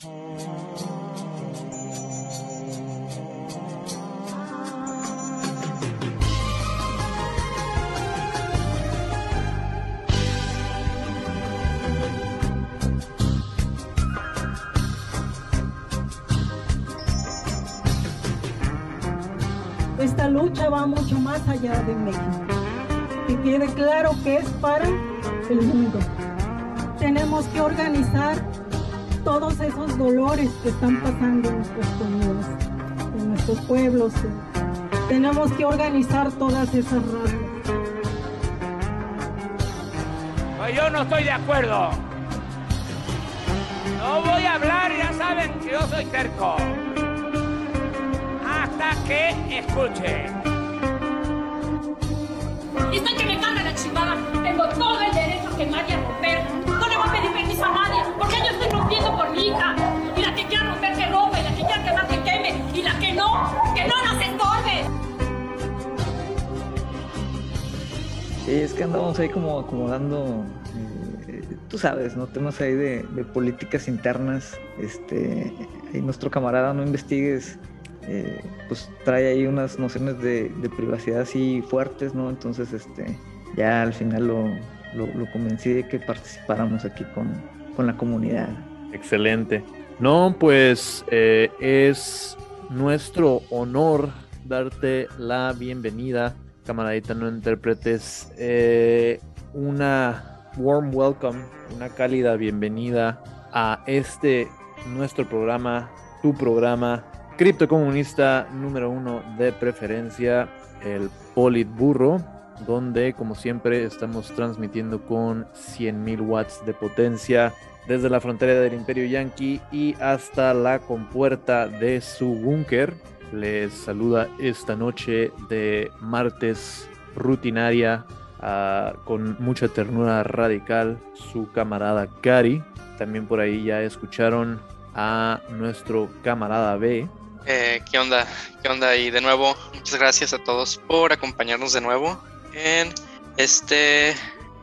Esta lucha va mucho más allá de México. Y quede claro que es para el mundo. Tenemos que organizar todos esos dolores que están pasando en nuestras comunidades, en nuestros pueblos. Tenemos que organizar todas esas razas. Pues yo no estoy de acuerdo. No voy a hablar, ya saben que yo soy terco que escuche. Dicen que me carga la chingada. Tengo todo el derecho y a romper. No le voy a pedir permiso a nadie, porque yo Y la que quiera romper que rompa, y la que quiera quemar que queme, y la que no, que no nos estorbe. Sí, es que andamos ahí como acomodando eh, tú sabes, ¿no? Temas ahí de, políticas internas. Este, nuestro camarada no investigues eh, pues trae ahí unas nociones de, privacidad así fuertes, ¿no? Entonces, este, ya al final lo, lo, convencí de que participáramos aquí con, con, la comunidad. Excelente. No, pues eh, es nuestro honor darte la bienvenida, camaradita, no intérpretes, eh, una warm welcome, una cálida bienvenida a este nuestro programa, tu programa criptocomunista número uno de preferencia, el Politburro, donde como siempre estamos transmitiendo con 100.000 watts de potencia desde la frontera del Imperio Yankee y hasta la compuerta de su búnker. Les saluda esta noche de martes rutinaria ah, con mucha ternura radical su camarada Cari. También por ahí ya escucharon a nuestro camarada B, eh, ¿Qué onda? ¿Qué onda? Y de nuevo, muchas gracias a todos por acompañarnos de nuevo en este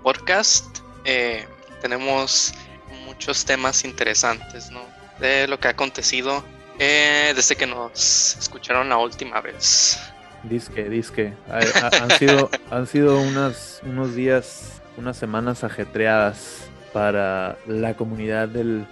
podcast. Eh, tenemos muchos temas interesantes, ¿no? De lo que ha acontecido eh, desde que nos escucharon la última vez. Disque, disque. han sido, han sido unas, unos días, unas semanas ajetreadas para la comunidad del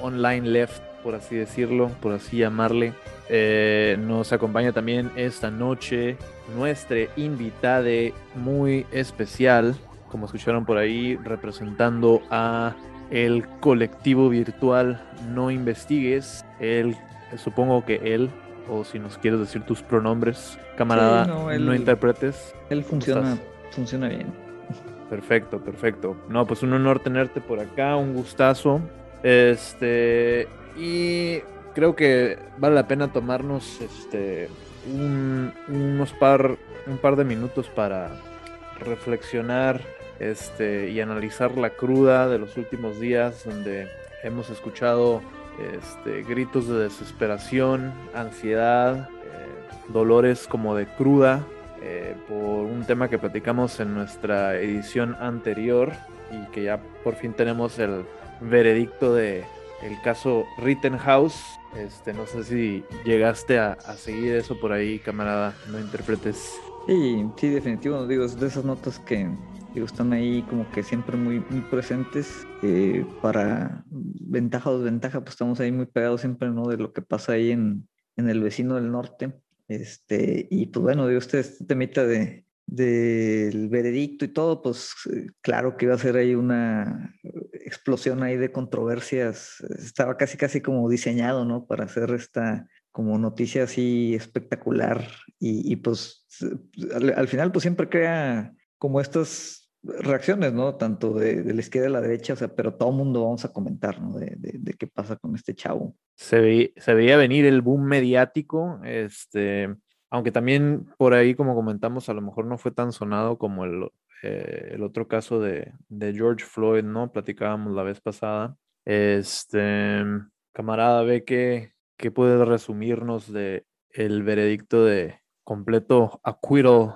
online left, por así decirlo, por así llamarle. Eh, nos acompaña también esta noche nuestra invitada muy especial, como escucharon por ahí, representando a el colectivo virtual No Investigues. Él, supongo que él, o si nos quieres decir tus pronombres, camarada, no, interpretes. Él funciona, funciona bien. Perfecto, perfecto. No, pues un honor tenerte por acá, un gustazo. Este, y creo que vale la pena tomarnos este un, unos par un par de minutos para reflexionar este y analizar la cruda de los últimos días donde hemos escuchado este, gritos de desesperación, ansiedad, eh, dolores como de cruda eh, por un tema que platicamos en nuestra edición anterior y que ya por fin tenemos el veredicto de el caso Rittenhouse este, no sé si llegaste a, seguir eso por ahí, camarada, no interpretes. Sí, sí, definitivo, digo, es de esas notas que están ahí como que siempre muy, presentes. Eh, para ventaja o desventaja, pues estamos ahí muy pegados siempre, ¿no? De lo que pasa ahí en, en el vecino del norte. Este, y pues bueno, digo, usted este temita de, del veredicto y todo, pues eh, claro que iba a ser ahí una explosión ahí de controversias. Estaba casi, casi como diseñado, ¿no? Para hacer esta como noticia así espectacular y, pues al, final pues siempre crea como estas reacciones, ¿no? Tanto de, la izquierda y la derecha, o sea, pero todo el mundo vamos a comentar, ¿no? De, de, qué pasa con este chavo. Se, se veía venir el boom mediático, este, aunque también por ahí, como comentamos, a lo mejor no fue tan sonado como el, eh, otro caso de, George Floyd, ¿no? Platicábamos la vez pasada. Este, camarada, ve que, ¿qué puede resumirnos de el veredicto de completo acquittal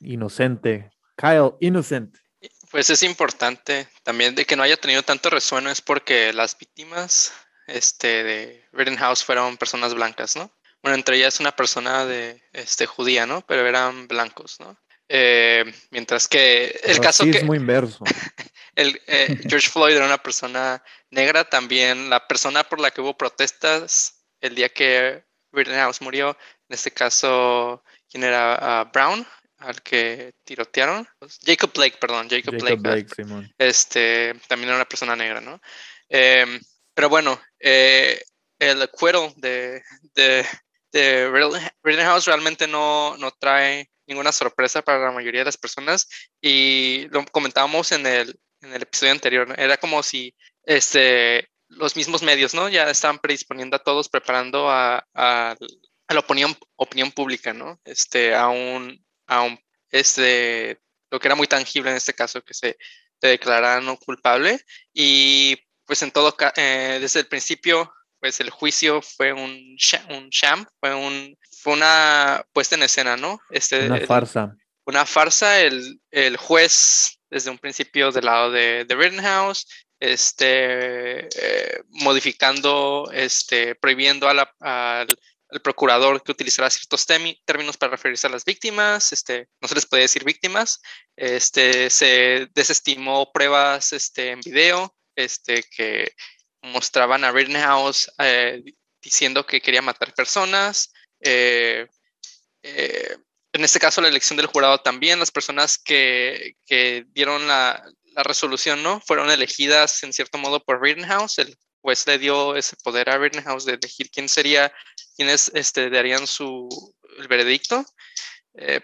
inocente? Kyle, innocent. Pues es importante también de que no haya tenido tanto resueno es porque las víctimas este, de Rittenhouse fueron personas blancas, ¿no? Bueno, entre ellas una persona de este, judía, ¿no? Pero eran blancos, ¿no? Eh, mientras que el caso que... muy inverso. El, eh, George Floyd era una persona negra, también la persona por la que hubo protestas el día que Rittenhouse murió, en este caso, ¿quién era? Ah, Brown, al que tirotearon. Jacob Blake, perdón, Jacob, Blake. este, también era una persona negra, ¿no? Em, pero bueno, eh, el cuero de, de, de Rittenhouse realmente no, no trae ninguna sorpresa para la mayoría de las personas y lo comentábamos en el, en el episodio anterior, era como si este, los mismos medios, ¿no? Ya estaban predisponiendo a todos, preparando a, a, la opinión, opinión pública, ¿no? Este, a un, a un, este, lo que era muy tangible en este caso, que se, declararan no culpable y pues en todo, eh, desde el principio pues el juicio fue un, un sham, fue, un, fue una puesta en escena, ¿no? Este, una farsa. una farsa, el, el, juez desde un principio del lado de, de Rittenhouse, este, eh, modificando, este, prohibiendo a la, al, procurador que utilizara ciertos términos para referirse a las víctimas, este, no se les podía decir víctimas, este, se desestimó pruebas este, en video, este, que mostraban a Rittenhouse eh, diciendo que quería matar personas. Eh, eh, en este caso, la elección del jurado también, las personas que, que dieron la, la, resolución, ¿no? Fueron elegidas en cierto modo por Rittenhouse. El juez le dio ese poder a Rittenhouse de elegir quién sería, quiénes este, darían su, el veredicto.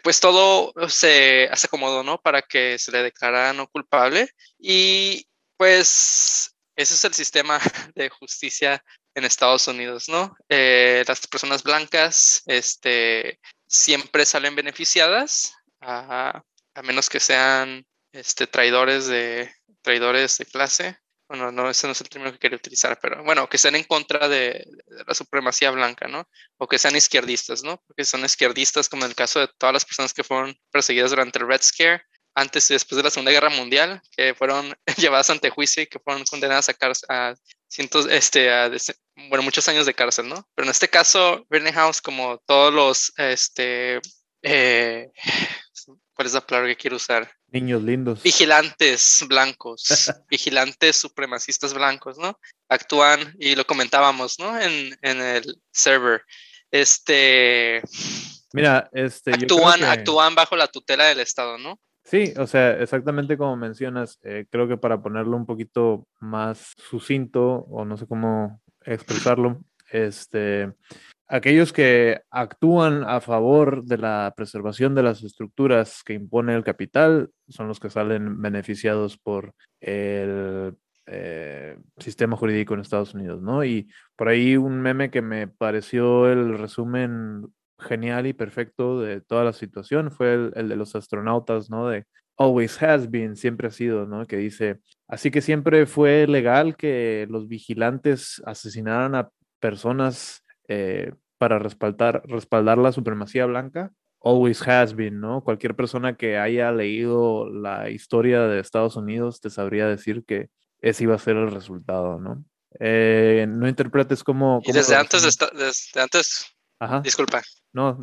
pues todo se, hace acomodó, ¿no? Para que se le declarara no culpable. Y pues ese es el sistema de justicia en Estados Unidos, ¿no? Eh, las personas blancas este, siempre salen beneficiadas, a, menos que sean este, traidores, de, traidores de clase. Bueno, no, ese no es el término que quería utilizar, pero bueno, que estén en contra de, la supremacía blanca, ¿no? O que sean izquierdistas, ¿no? Porque son izquierdistas, como en el caso de todas las personas que fueron perseguidas durante el Red Scare, antes y después de la Segunda Guerra Mundial, que fueron llevadas ante juicio y que fueron condenadas a, cárcel, a cientos, este, a, bueno, muchos años de cárcel, ¿no? Pero en este caso, House, como todos los, este, eh, ¿cuál es la palabra que quiero usar? Niños lindos. Vigilantes blancos, vigilantes supremacistas blancos, ¿no? Actúan, y lo comentábamos, ¿no? En, en el server. Este. Mira, este. Actúan, actúan bajo la tutela del Estado, ¿no? Sí, o sea, exactamente como mencionas, eh, creo que para ponerlo un poquito más sucinto o no sé cómo expresarlo, este, aquellos que actúan a favor de la preservación de las estructuras que impone el capital son los que salen beneficiados por el eh, sistema jurídico en Estados Unidos, ¿no? Y por ahí un meme que me pareció el resumen genial y perfecto de toda la situación fue el, de los astronautas, ¿no? De always has been, siempre ha sido, ¿no? Que dice, así que siempre fue legal que los vigilantes asesinaran a personas eh, para respaldar, respaldar la supremacía blanca. Always has been, ¿no? Cualquier persona que haya leído la historia de Estados Unidos te sabría decir que ese iba a ser el resultado, ¿no? Eh, no interpretes como... Y desde antes, desde antes, Ajá. disculpa,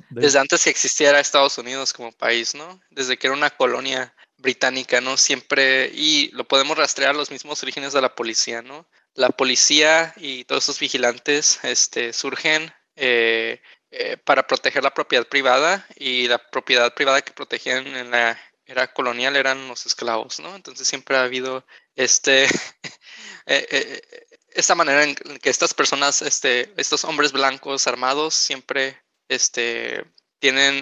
desde antes que existiera Estados Unidos como país, ¿no? Desde que era una colonia británica, ¿no? Siempre, y lo podemos rastrear los mismos orígenes de la policía, ¿no? La policía y todos esos vigilantes este, surgen eh, eh, para proteger la propiedad privada y la propiedad privada que protegían en la era colonial eran los esclavos, ¿no? Entonces siempre ha habido este, eh, esta manera en que estas personas, este, estos hombres blancos armados siempre este, tienen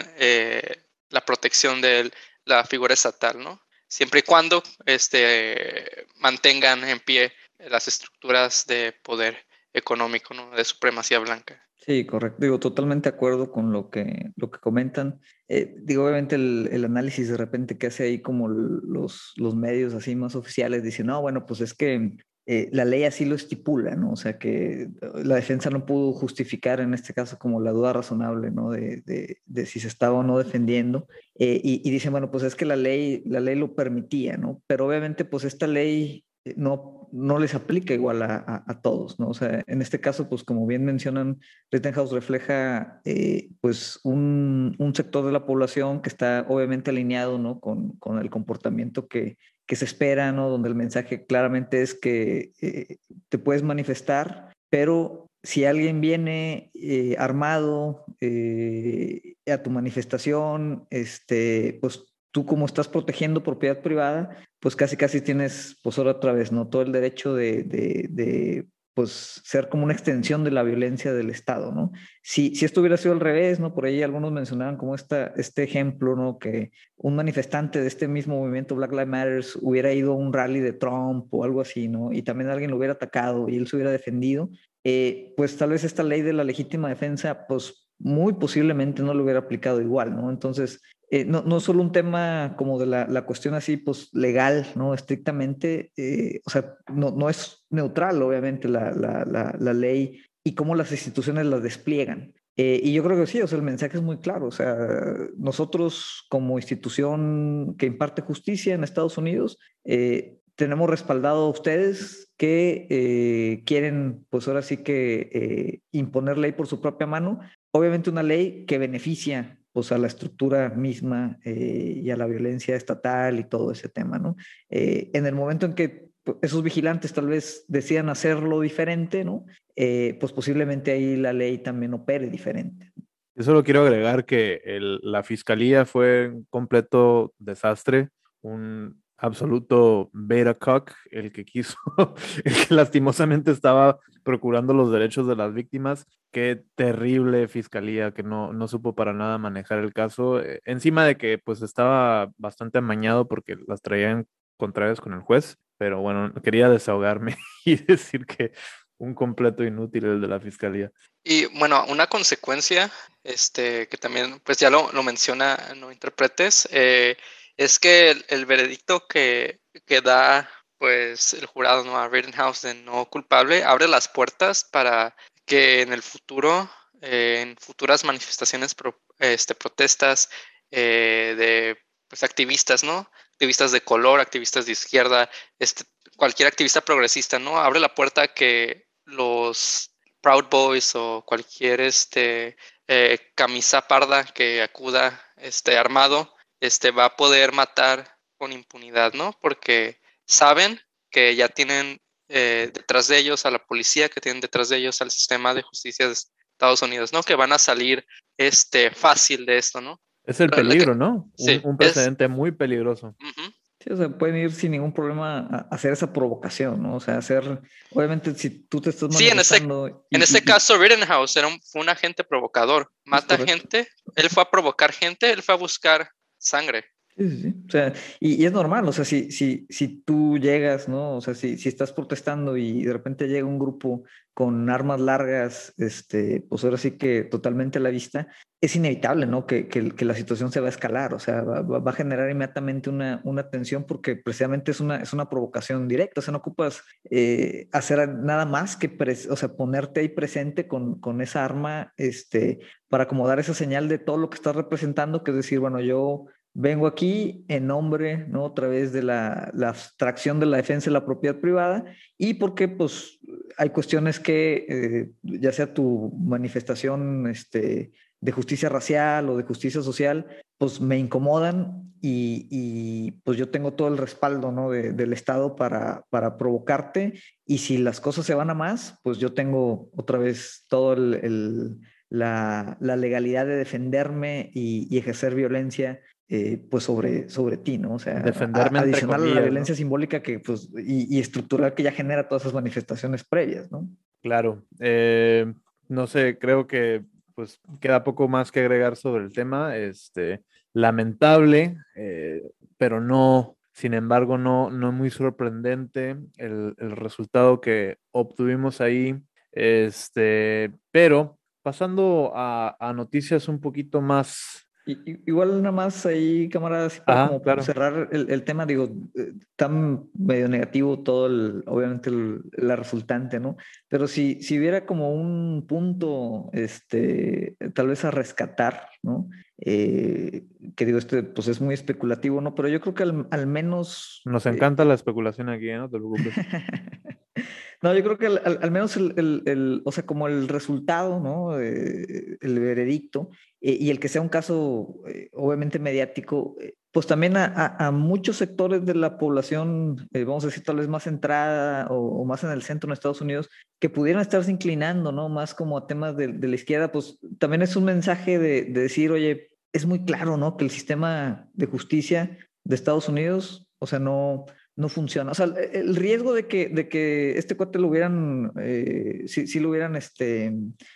la protección de la figura estatal, ¿no? Siempre y cuando este, mantengan en pie las estructuras de poder económico, ¿no? De supremacía blanca. Sí, correcto. Digo, totalmente de acuerdo con lo que, lo que comentan. Eh, digo, obviamente el, el, análisis de repente que hace ahí como los, los medios así más oficiales dicen, no, bueno, pues es que eh, la ley así lo estipula, ¿no? O sea que eh, la defensa no pudo justificar en este caso como la duda razonable, ¿no? De, de, si se estaba o no defendiendo. Eh, y, y, dicen, bueno, pues es que la ley, la ley lo permitía, ¿no? Pero obviamente, pues esta ley no, no les aplica igual a, a, todos, ¿no? O sea, en este caso, pues como bien mencionan, Rittenhouse refleja eh, pues un, un, sector de la población que está obviamente alineado, ¿no? Con, con el comportamiento que, que, se espera, ¿no? Donde el mensaje claramente es que eh, te puedes manifestar, pero si alguien viene eh, armado a tu manifestación, este, pues tú como estás protegiendo propiedad privada, pues casi casi tienes, pues ahora otra vez, ¿no? Todo el derecho de, de, pues ser como una extensión de la violencia del Estado, ¿no? Si, si esto hubiera sido al revés, ¿no? Por ahí algunos mencionaban como esta, este ejemplo, ¿no? Que un manifestante de este mismo movimiento Black Lives Matter hubiera ido a un rally de Trump o algo así, ¿no? Y también alguien lo hubiera atacado y él se hubiera defendido, eh, pues tal vez esta ley de la legítima defensa, pues muy posiblemente no lo hubiera aplicado igual, ¿no? Entonces, eh, no, no solo un tema como de la, la cuestión así, pues legal, ¿no? Estrictamente, eh, o sea, no, no es neutral, obviamente, la, la, la, ley y cómo las instituciones la despliegan. Eh, y yo creo que sí, o sea, el mensaje es muy claro. O sea, nosotros como institución que imparte justicia en Estados Unidos, tenemos respaldado a ustedes que quieren, pues ahora sí que imponer ley por su propia mano. Obviamente una ley que beneficia pues a la estructura misma eh, y a la violencia estatal y todo ese tema, ¿no? Eh, en el momento en que pues, esos vigilantes tal vez decían hacerlo diferente, ¿no? Eh, pues posiblemente ahí la ley también opere diferente. Yo solo quiero agregar que la fiscalía fue un completo desastre, un absoluto beta cock, el que quiso, el que lastimosamente estaba procurando los derechos de las víctimas. Qué terrible fiscalía que no, no supo para nada manejar el caso. Eh, encima de que pues estaba bastante amañado porque las traían contrarias con el juez. Pero bueno, quería desahogarme y decir que un completo inútil el de la fiscalía. Y bueno, una consecuencia, este, que también pues ya lo, lo menciona, no interpretes, eh, es que el, veredicto que, que, da pues el jurado ¿no? a Rittenhouse de no culpable abre las puertas para que en el futuro, eh, en futuras manifestaciones, este, protestas eh, de pues, activistas, ¿no? Activistas de color, activistas de izquierda, este, cualquier activista progresista, ¿no? Abre la puerta a que los Proud Boys o cualquier este, eh, camisa parda que acuda este, armado este, va a poder matar con impunidad, ¿no? Porque saben que ya tienen eh, detrás de ellos a la policía, que tienen detrás de ellos al sistema de justicia de Estados Unidos, ¿no? Que van a salir este, fácil de esto, ¿no? Es el peligro, ¿no? un, precedente muy peligroso. Sí, o sea, pueden ir sin ningún problema a hacer esa provocación, ¿no? O sea, hacer, obviamente, si tú te estás Sí, en ese, en ese caso, Rittenhouse era fue un agente provocador. Mata gente, él fue a provocar gente, él fue a buscar sangre. Sí, sí, sí. O sea, y, es normal, o sea, si, si, si tú llegas, ¿no? O sea, si, si estás protestando y de repente llega un grupo con armas largas, este, pues ahora sí que totalmente a la vista, es inevitable, ¿no? Que, que, la situación se va a escalar, o sea, va, va, a generar inmediatamente una, una tensión porque precisamente es una, es una provocación directa, o sea, no ocupas eh, hacer nada más que, o sea, ponerte ahí presente con, con esa arma, este, para acomodar esa señal de todo lo que estás representando, que es decir, bueno, yo vengo aquí en nombre, ¿no? Otra vez de la, la abstracción de la defensa de la propiedad privada y porque, pues, hay cuestiones que, eh, ya sea tu manifestación este, de justicia racial o de justicia social, pues me incomodan y, y pues yo tengo todo el respaldo, ¿no? De, del Estado para, para provocarte y si las cosas se van a más, pues yo tengo otra vez todo el, la, legalidad de defenderme y ejercer violencia eh, pues sobre, sobre ti, ¿no? O sea, Defenderme adicional a la violencia simbólica que, pues, y, y, estructural que ya genera todas esas manifestaciones previas, ¿no? Claro. Eh, no sé, creo que pues queda poco más que agregar sobre el tema. Este, lamentable, eh, pero no, sin embargo, no, no muy sorprendente el, el resultado que obtuvimos ahí. Este, pero pasando a, a noticias un poquito más igual nada más ahí, camaradas, para como cerrar el, el, tema, digo, eh, tan medio negativo todo el, obviamente la resultante, ¿no? Pero si, si hubiera como un punto, este, tal vez a rescatar, ¿no? eh, que digo, este pues es muy especulativo, ¿no? Pero yo creo que al, menos... Nos encanta la especulación aquí, ¿no? Te preocupes. no, yo creo que al, menos el, o sea, como el resultado, ¿no? el veredicto y el que sea un caso obviamente mediático, pues también a, muchos sectores de la población, eh, vamos a decir tal vez más centrada o, más en el centro de Estados Unidos, que pudieran estarse inclinando, ¿no? Más como a temas de, la izquierda, pues también es un mensaje de, decir, oye, es muy claro, ¿no? Que el sistema de justicia de Estados Unidos, o sea, no, no funciona. O sea, el riesgo de que, de que este cuate lo hubieran, eh, si, lo hubieran este,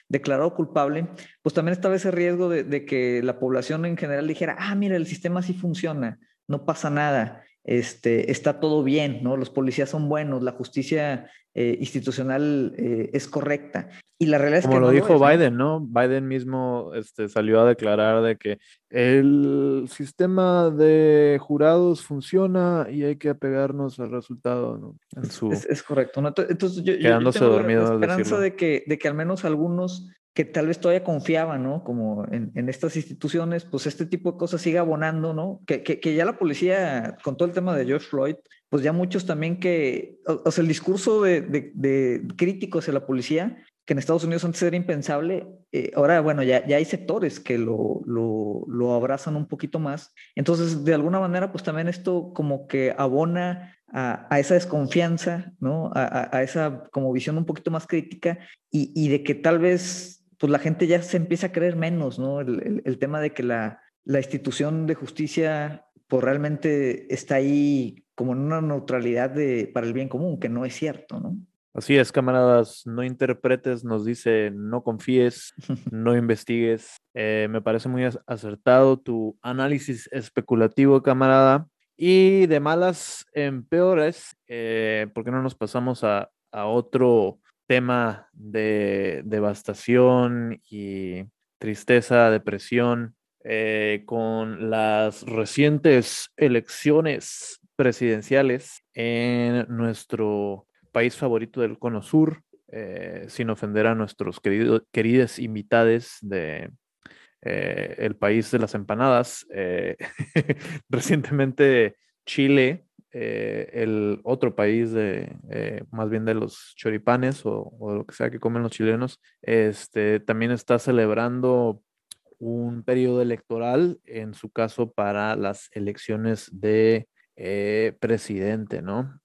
declarado culpable, pues también estaba ese riesgo de, de, que la población en general dijera, ah, mira, el sistema sí funciona, no pasa nada este, está todo bien, ¿no? Los policías son buenos, la justicia eh, institucional eh, es correcta. Y la realidad es Como que... lo dijo Biden, ¿no? Biden mismo este, salió a declarar de que el sistema de jurados funciona y hay que apegarnos al resultado, ¿no? En su... es, correcto, ¿no? Entonces yo, Quedándose yo tengo la esperanza de que, de que al menos algunos que tal vez todavía confiaban, ¿no? Como en, en, estas instituciones, pues este tipo de cosas siga abonando, ¿no? Que, que, que, ya la policía, con todo el tema de George Floyd, pues ya muchos también que, o, sea, el discurso de, de, de, críticos hacia la policía, que en Estados Unidos antes era impensable, eh, ahora, bueno, ya, ya hay sectores que lo, lo, lo abrazan un poquito más. Entonces, de alguna manera, pues también esto como que abona a, a, esa desconfianza, ¿no? A, a, esa como visión un poquito más crítica y, y, de que tal vez pues la gente ya se empieza a creer menos, ¿no? El, tema de que la, institución de justicia pues realmente está ahí como en una neutralidad de, para el bien común, que no es cierto, ¿no? Así es, camaradas, no interpretes, nos dice, no confíes, no investigues. Eh, me parece muy acertado tu análisis especulativo, camarada. Y de malas en peores, eh, ¿por qué no nos pasamos a, a otro tema de devastación y tristeza, depresión, eh, con las recientes elecciones presidenciales en nuestro país favorito del Cono Sur, eh, sin ofender a nuestros queridos queridas invitados de eh, el país de las empanadas. recientemente Chile eh, el otro país de, eh, más bien de los choripanes o, lo que sea que comen los chilenos, este, también está celebrando un periodo electoral, en su caso para las elecciones de eh, presidente, ¿no?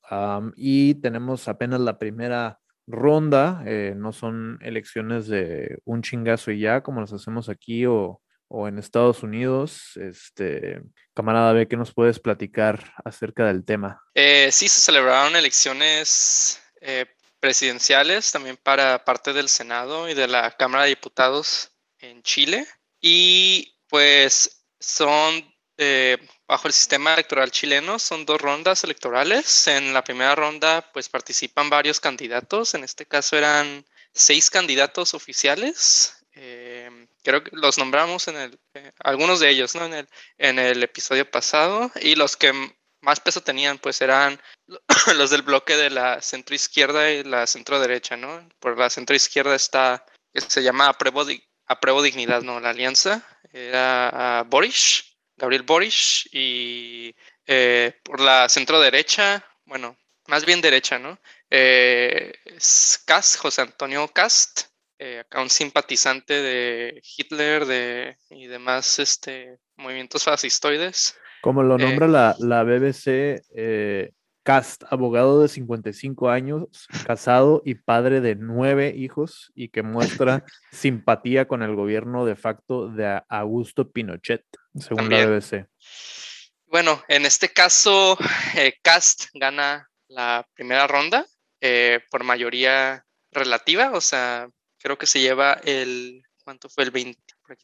y tenemos apenas la primera ronda, no son elecciones de un chingazo y ya, como las hacemos aquí o, o en Estados Unidos. Este, camarada B, ¿qué nos puedes platicar acerca del tema? Eh, sí, se celebraron elecciones eh, presidenciales también para parte del Senado y de la Cámara de Diputados en Chile. Y pues son, eh, bajo el sistema electoral chileno, son dos rondas electorales. En la primera ronda pues participan varios candidatos, en este caso eran seis candidatos oficiales creo que los nombramos en el, eh, algunos de ellos, ¿no? En el, en el episodio pasado y los que más peso tenían, pues eran los del bloque de la centro izquierda y la centro derecha, ¿no? Por la centro izquierda está, que se llama Apruebo, Apruebo Dignidad, ¿no? La alianza era Boris, Gabriel Boris, y eh, por la centro derecha, bueno, más bien derecha, ¿no? Eh, Cast, José Antonio Cast, eh, un simpatizante de Hitler de, y demás este, movimientos fascistoides. Como lo nombra eh, la, BBC, eh, Cast, abogado de 55 años, casado y padre de nueve hijos y que muestra simpatía con el gobierno de facto de Augusto Pinochet, según la BBC. Bueno, en este caso, Cast gana la primera ronda por mayoría relativa, o sea, creo que se lleva el, ¿cuánto fue? El 20.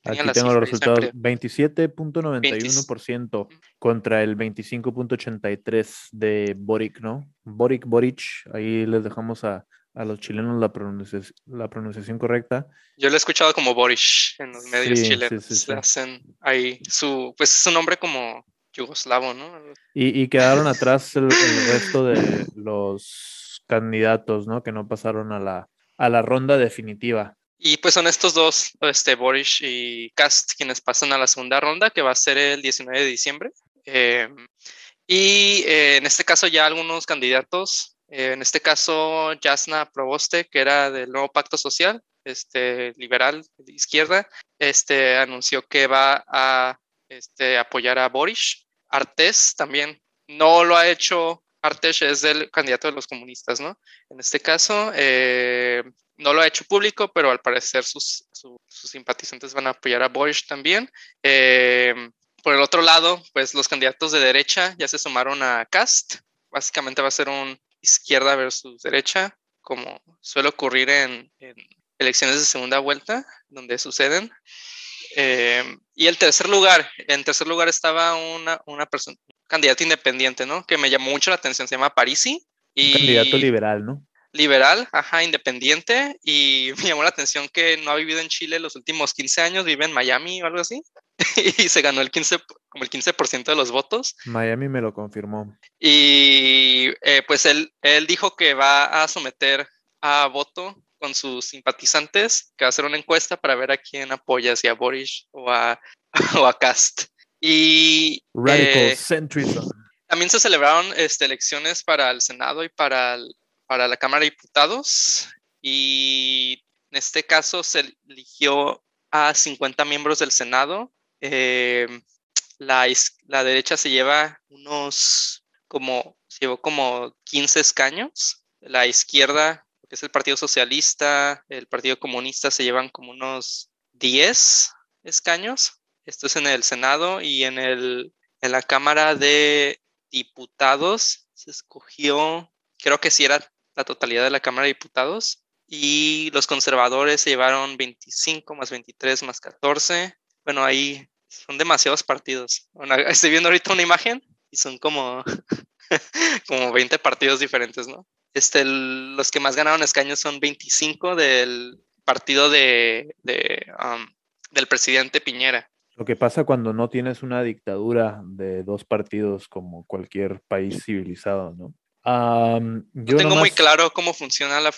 Aquí, tengo los resultados, 27.91% contra el 25.83% de Boric, ¿no? Boric, Boric, ahí les dejamos a, a los chilenos la, pronunciación, la pronunciación correcta. Yo lo he escuchado como Boric en los medios chilenos. Sí, sí, hacen ahí su, pues es un nombre como yugoslavo, ¿no? Y, y quedaron atrás el, el, resto de los candidatos, ¿no? Que no pasaron a la, a la ronda definitiva. y pues son estos dos, este, Boris y Cast, quienes pasan a la segunda ronda, que va a ser el 19 de diciembre. Eh, y eh, en este caso ya algunos candidatos, eh, en este caso Jasna Proboste, que era del nuevo pacto social, este, liberal de izquierda, este, anunció que va a este, apoyar a Boris. Artés también no lo ha hecho. Artes es el candidato de los comunistas, ¿no? En este caso, eh, no lo ha hecho público, pero al parecer sus, simpatizantes van a apoyar a Boris también. Eh, por el otro lado, pues los candidatos de derecha ya se sumaron a Cast. Básicamente va a ser un izquierda versus derecha, como suele ocurrir en, elecciones de segunda vuelta, donde suceden. Eh, y el tercer lugar, en tercer lugar estaba una, una persona, candidata independiente, ¿no? Que me llamó mucho la atención, se llama Parisi. Y... Candidato liberal, ¿no? liberal, ajá, independiente, y me llamó la atención que no ha vivido en Chile los últimos 15 años, vive en Miami o algo así, y se ganó el 15, como el 15% de los votos. Miami me lo confirmó. Y eh, pues él, él dijo que va a someter a voto con sus simpatizantes, que va a hacer una encuesta para ver a quién apoya, si a Boris o a, o a Cast. Y... Radical eh, centrism. También se celebraron este, elecciones para el Senado y para el, para la Cámara de Diputados y en este caso se eligió a 50 miembros del Senado. Eh, la, la, derecha se lleva unos como, se llevó como 15 escaños. La izquierda, que es el Partido Socialista, el Partido Comunista, se llevan como unos 10 escaños. Esto es en el Senado y en, el, en la Cámara de Diputados se escogió, creo que sí era la totalidad de la Cámara de Diputados. Y los conservadores se llevaron 25 más 23 más 14. Bueno, ahí son demasiados partidos. estoy viendo ahorita una imagen y son como, como 20 partidos diferentes, ¿no? Este, los que más ganaron escaños son 25 del partido de, de um, del presidente Piñera. Lo que pasa cuando no tienes una dictadura de dos partidos como cualquier país civilizado, ¿no? yo tengo muy claro cómo funciona la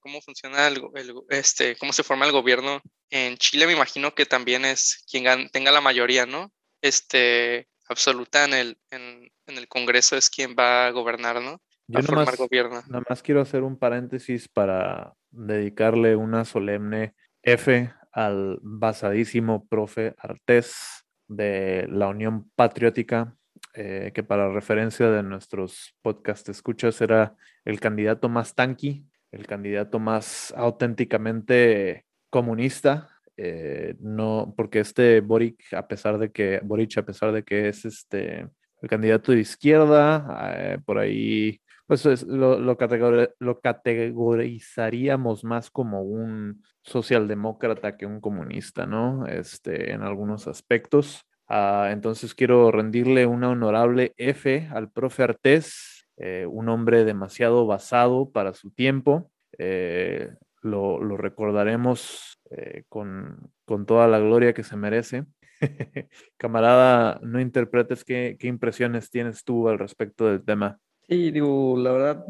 cómo funciona el, este, cómo se forma el gobierno en Chile. Me imagino que también es quien tenga la mayoría, ¿no? Este, absoluta en el, en, el Congreso es quien va a gobernar, ¿no? Yo formar gobierno. Nada más quiero hacer un paréntesis para dedicarle una solemne F al basadísimo profe Artés de la Unión Patriótica eh, que para referencia de nuestros podcast escuchas era el candidato más tanqui, el candidato más auténticamente comunista. Eh, no, porque este Boric, a pesar de que Boric, a pesar de que es este el candidato de izquierda, eh, por ahí, pues lo, lo, lo, categorizaríamos más como un socialdemócrata que un comunista, ¿no? Este, en algunos aspectos. Ah, entonces quiero rendirle una honorable F al profe Artés, eh, un hombre demasiado basado para su tiempo. Eh, lo, recordaremos eh, con, toda la gloria que se merece. Camarada, no interpretes qué, qué impresiones tienes tú al respecto del tema. Sí, digo, la verdad,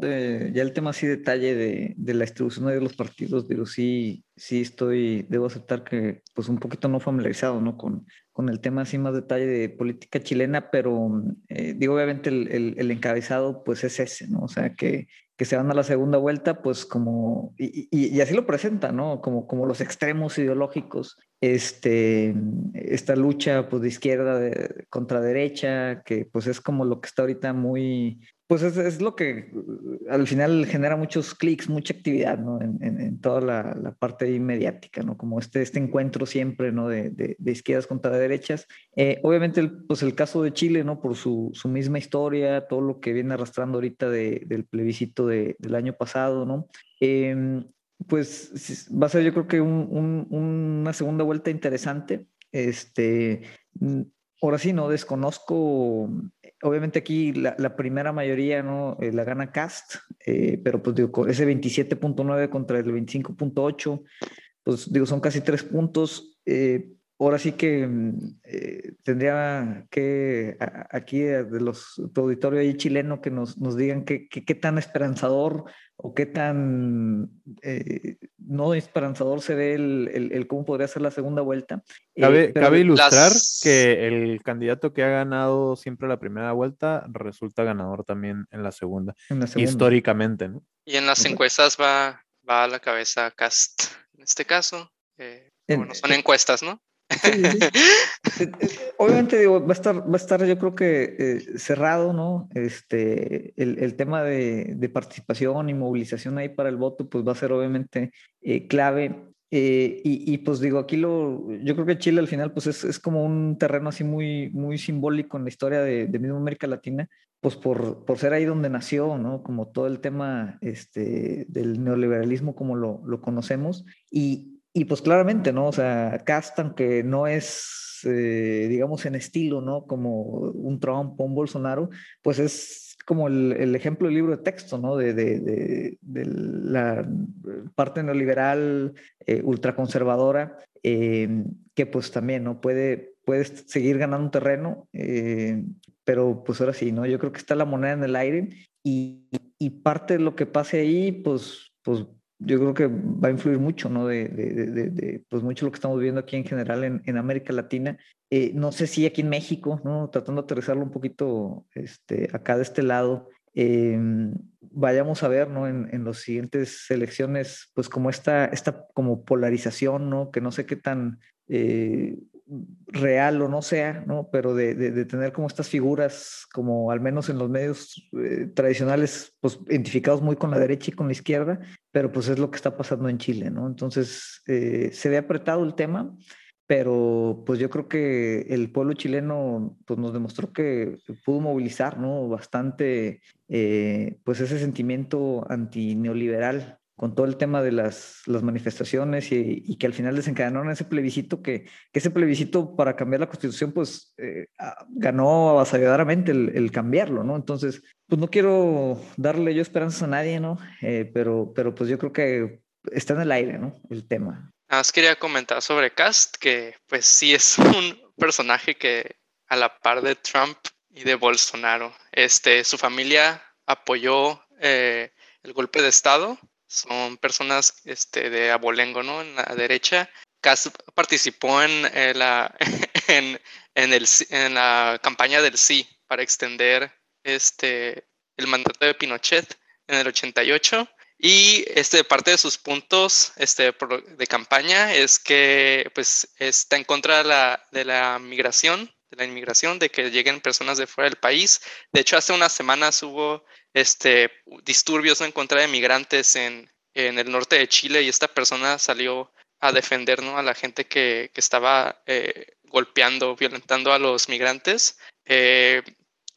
ya el tema así detalle de, de, la distribución de los partidos, digo, sí, sí estoy, debo aceptar que pues un poquito no familiarizado, ¿no? Con, con el tema así más detalle de política chilena, pero eh, digo, obviamente el, el, encabezado pues es ese, ¿no? O sea, que, que se van a la segunda vuelta, pues como, y, así lo presenta, ¿no? Como, como los extremos ideológicos, este, esta lucha pues de izquierda contra derecha, que pues es como lo que está ahorita muy, pues es, es, lo que uh, al final genera muchos clics, mucha actividad, ¿no? En, en, toda la, la, parte mediática, ¿no? Como este, este encuentro siempre, ¿no? De, de, de izquierdas contra derechas. Eh, obviamente, el, pues el caso de Chile, ¿no? Por su, su misma historia, todo lo que viene arrastrando ahorita de, del plebiscito del año pasado, ¿no? Eh, pues va a ser yo creo que un, un, una segunda vuelta interesante. Este, ahora sí, no desconozco obviamente aquí la, primera mayoría no eh, la gana Cast, eh, pero pues digo, ese 27.9 contra el 25.8, pues digo, son casi tres puntos. Eh, ahora sí que mm, tendría que aquí de los tu auditorio ahí chileno que nos, nos digan qué, qué, tan esperanzador o qué tan no esperanzador se ve el, el, cómo podría ser la segunda vuelta. Eh, cabe, ilustrar que el candidato que ha ganado siempre la primera vuelta resulta ganador también en la segunda, históricamente. ¿no? Y en las encuestas va, va a la cabeza Cast, en este caso. Eh, bueno, son encuestas, ¿no? Eh, eh, obviamente digo, va a estar, va a estar yo creo que eh, cerrado, ¿no? Este, el, tema de, participación y movilización ahí para el voto, pues va a ser obviamente clave. y, pues digo, aquí lo, yo creo que Chile al final pues es, como un terreno así muy, muy simbólico en la historia de, de misma América Latina, pues por, por, ser ahí donde nació, ¿no? Como todo el tema este, del neoliberalismo como lo, lo conocemos. Y, y pues claramente, ¿no? O sea, Cast, aunque no es, eh, digamos, en estilo, ¿no? Como un Trump o un Bolsonaro, pues es como el, el ejemplo del libro de texto, ¿no? De, de, de, la parte neoliberal, eh, ultraconservadora, eh, que pues también, ¿no? Puede, puede seguir ganando terreno, eh, pero pues ahora sí, ¿no? Yo creo que está la moneda en el aire y, y parte de lo que pase ahí, pues, pues yo creo que va a influir mucho, ¿no? De, de, de, pues mucho lo que estamos viendo aquí en general en, América Latina. Eh, no sé si aquí en México, ¿no? Tratando de aterrizarlo un poquito este, acá de este lado, eh, vayamos a ver, ¿no? En, en las siguientes elecciones, pues como esta, esta como polarización, ¿no? Que no sé qué tan eh, real o no sea, ¿no? Pero de, de, tener como estas figuras, como al menos en los medios eh, tradicionales, pues identificados muy con la derecha y con la izquierda, pero pues es lo que está pasando en Chile, ¿no? Entonces, eh, se ve apretado el tema, pero pues yo creo que el pueblo chileno pues nos demostró que pudo movilizar, ¿no? Bastante, eh, pues ese sentimiento antineoliberal con todo el tema de las, las manifestaciones y, que al final desencadenaron ese plebiscito, que, que ese plebiscito para cambiar la constitución, pues eh, ganó avasalladoramente el, cambiarlo, ¿no? Entonces, pues no quiero darle yo esperanzas a nadie, ¿no? Eh, pero, pero pues yo creo que está en el aire, ¿no? El tema. Nada más quería comentar sobre Cast, que pues sí es un personaje que a la par de Trump y de Bolsonaro, este, su familia apoyó eh, el golpe de Estado son personas este, de abolengo, ¿no? En la derecha. Cass participó en, eh, la, en, el, en la campaña del sí para extender este, el mandato de Pinochet en el 88. Y este, parte de sus puntos este, de campaña es que pues, está en contra de la, de la migración, de la inmigración, de que lleguen personas de fuera del país. De hecho, hace unas semanas hubo este, disturbios en contra de migrantes en, en, el norte de Chile y esta persona salió a defender a la gente que, que estaba eh, golpeando, violentando a los migrantes. Eh,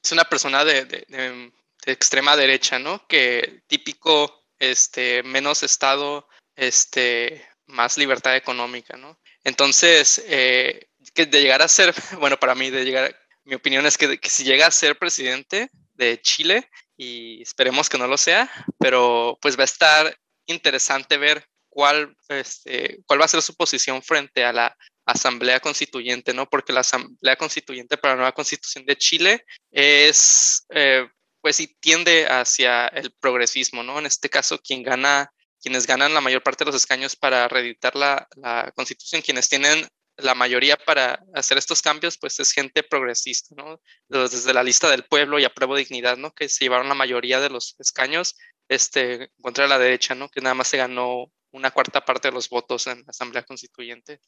es una persona de, de, extrema derecha, ¿no? Que típico, este, menos Estado, este, más libertad económica, ¿no? Entonces, eh, que de llegar a ser, bueno, para mí, de llegar, mi opinión es que, que si llega a ser presidente de Chile, y esperemos que no lo sea, pero pues va a estar interesante ver cuál, este, cuál va a ser su posición frente a la Asamblea Constituyente, ¿no? Porque la Asamblea Constituyente para la nueva Constitución de Chile es, eh, pues sí, tiende hacia el progresismo, ¿no? En este caso, quien gana, quienes ganan la mayor parte de los escaños para reeditar la, la Constitución, quienes tienen la mayoría para hacer estos cambios, pues es gente progresista, ¿no? Desde la lista del pueblo y apruebo dignidad, ¿no? Que se llevaron la mayoría de los escaños este, contra la derecha, ¿no? Que nada más se ganó una cuarta parte de los votos en la Asamblea Constituyente.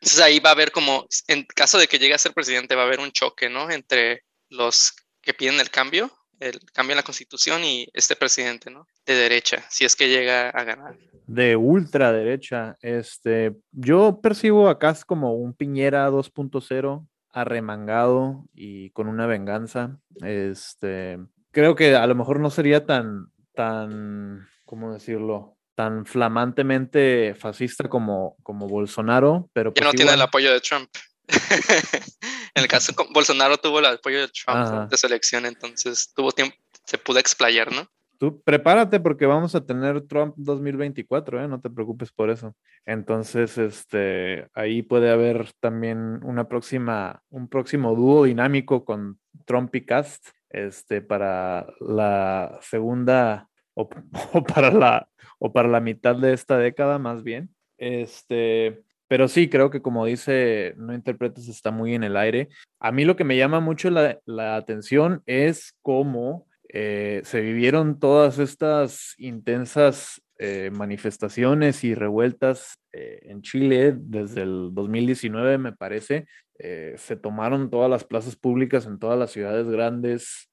Entonces ahí va a haber como, en caso de que llegue a ser presidente, va a haber un choque, ¿no? Entre los que piden el cambio, el cambio en la Constitución y este presidente, ¿no? De derecha, si es que llega a ganar de ultraderecha. Este, yo percibo a Kass como un Piñera 2.0 arremangado y con una venganza. Este, creo que a lo mejor no sería tan, tan, ¿cómo decirlo? tan flamantemente fascista como, como Bolsonaro, pero... Que no pues tiene el apoyo de Trump. en el caso, Bolsonaro tuvo el apoyo de Trump de su elección, entonces tuvo tiempo, se pudo explayar, ¿no? Tú prepárate porque vamos a tener Trump 2024, ¿eh? no te preocupes por eso. Entonces, este, ahí puede haber también una próxima, un próximo dúo dinámico con Trump y Cast, este, para la segunda o, o para la, o para la mitad de esta década más bien. Este, pero sí, creo que como dice, no interpretes, está muy en el aire. A mí lo que me llama mucho la, la atención es cómo eh, se vivieron todas estas intensas eh, manifestaciones y revueltas eh, en Chile desde el 2019, me parece. se tomaron todas las plazas públicas en todas las ciudades grandes.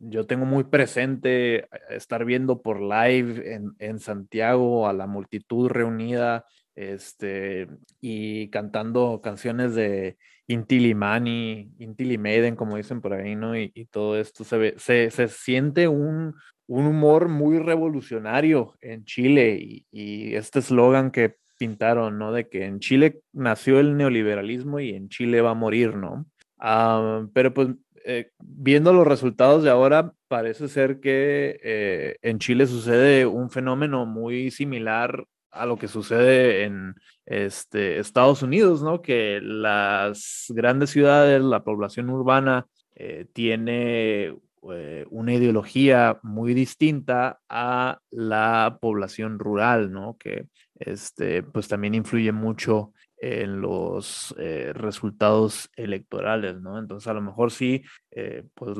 yo tengo muy presente estar viendo por live en, en Santiago a la multitud reunida este, y cantando canciones de Inti Limani, Inti Limaiden, como dicen por ahí, ¿no? Y, todo esto se, ve, se, se siente un, un, humor muy revolucionario en Chile y, y este eslogan que pintaron, ¿no? De que en Chile nació el neoliberalismo y en Chile va a morir, ¿no? Ah, pero pues eh, viendo los resultados de ahora, parece ser que eh, en Chile sucede un fenómeno muy similar a lo que sucede en este, Estados Unidos, ¿no? Que las grandes ciudades, la población urbana, eh, tiene eh, una ideología muy distinta a la población rural, ¿no? Que este, pues también influye mucho en los eh, resultados electorales, ¿no? Entonces, a lo mejor sí, eh, pues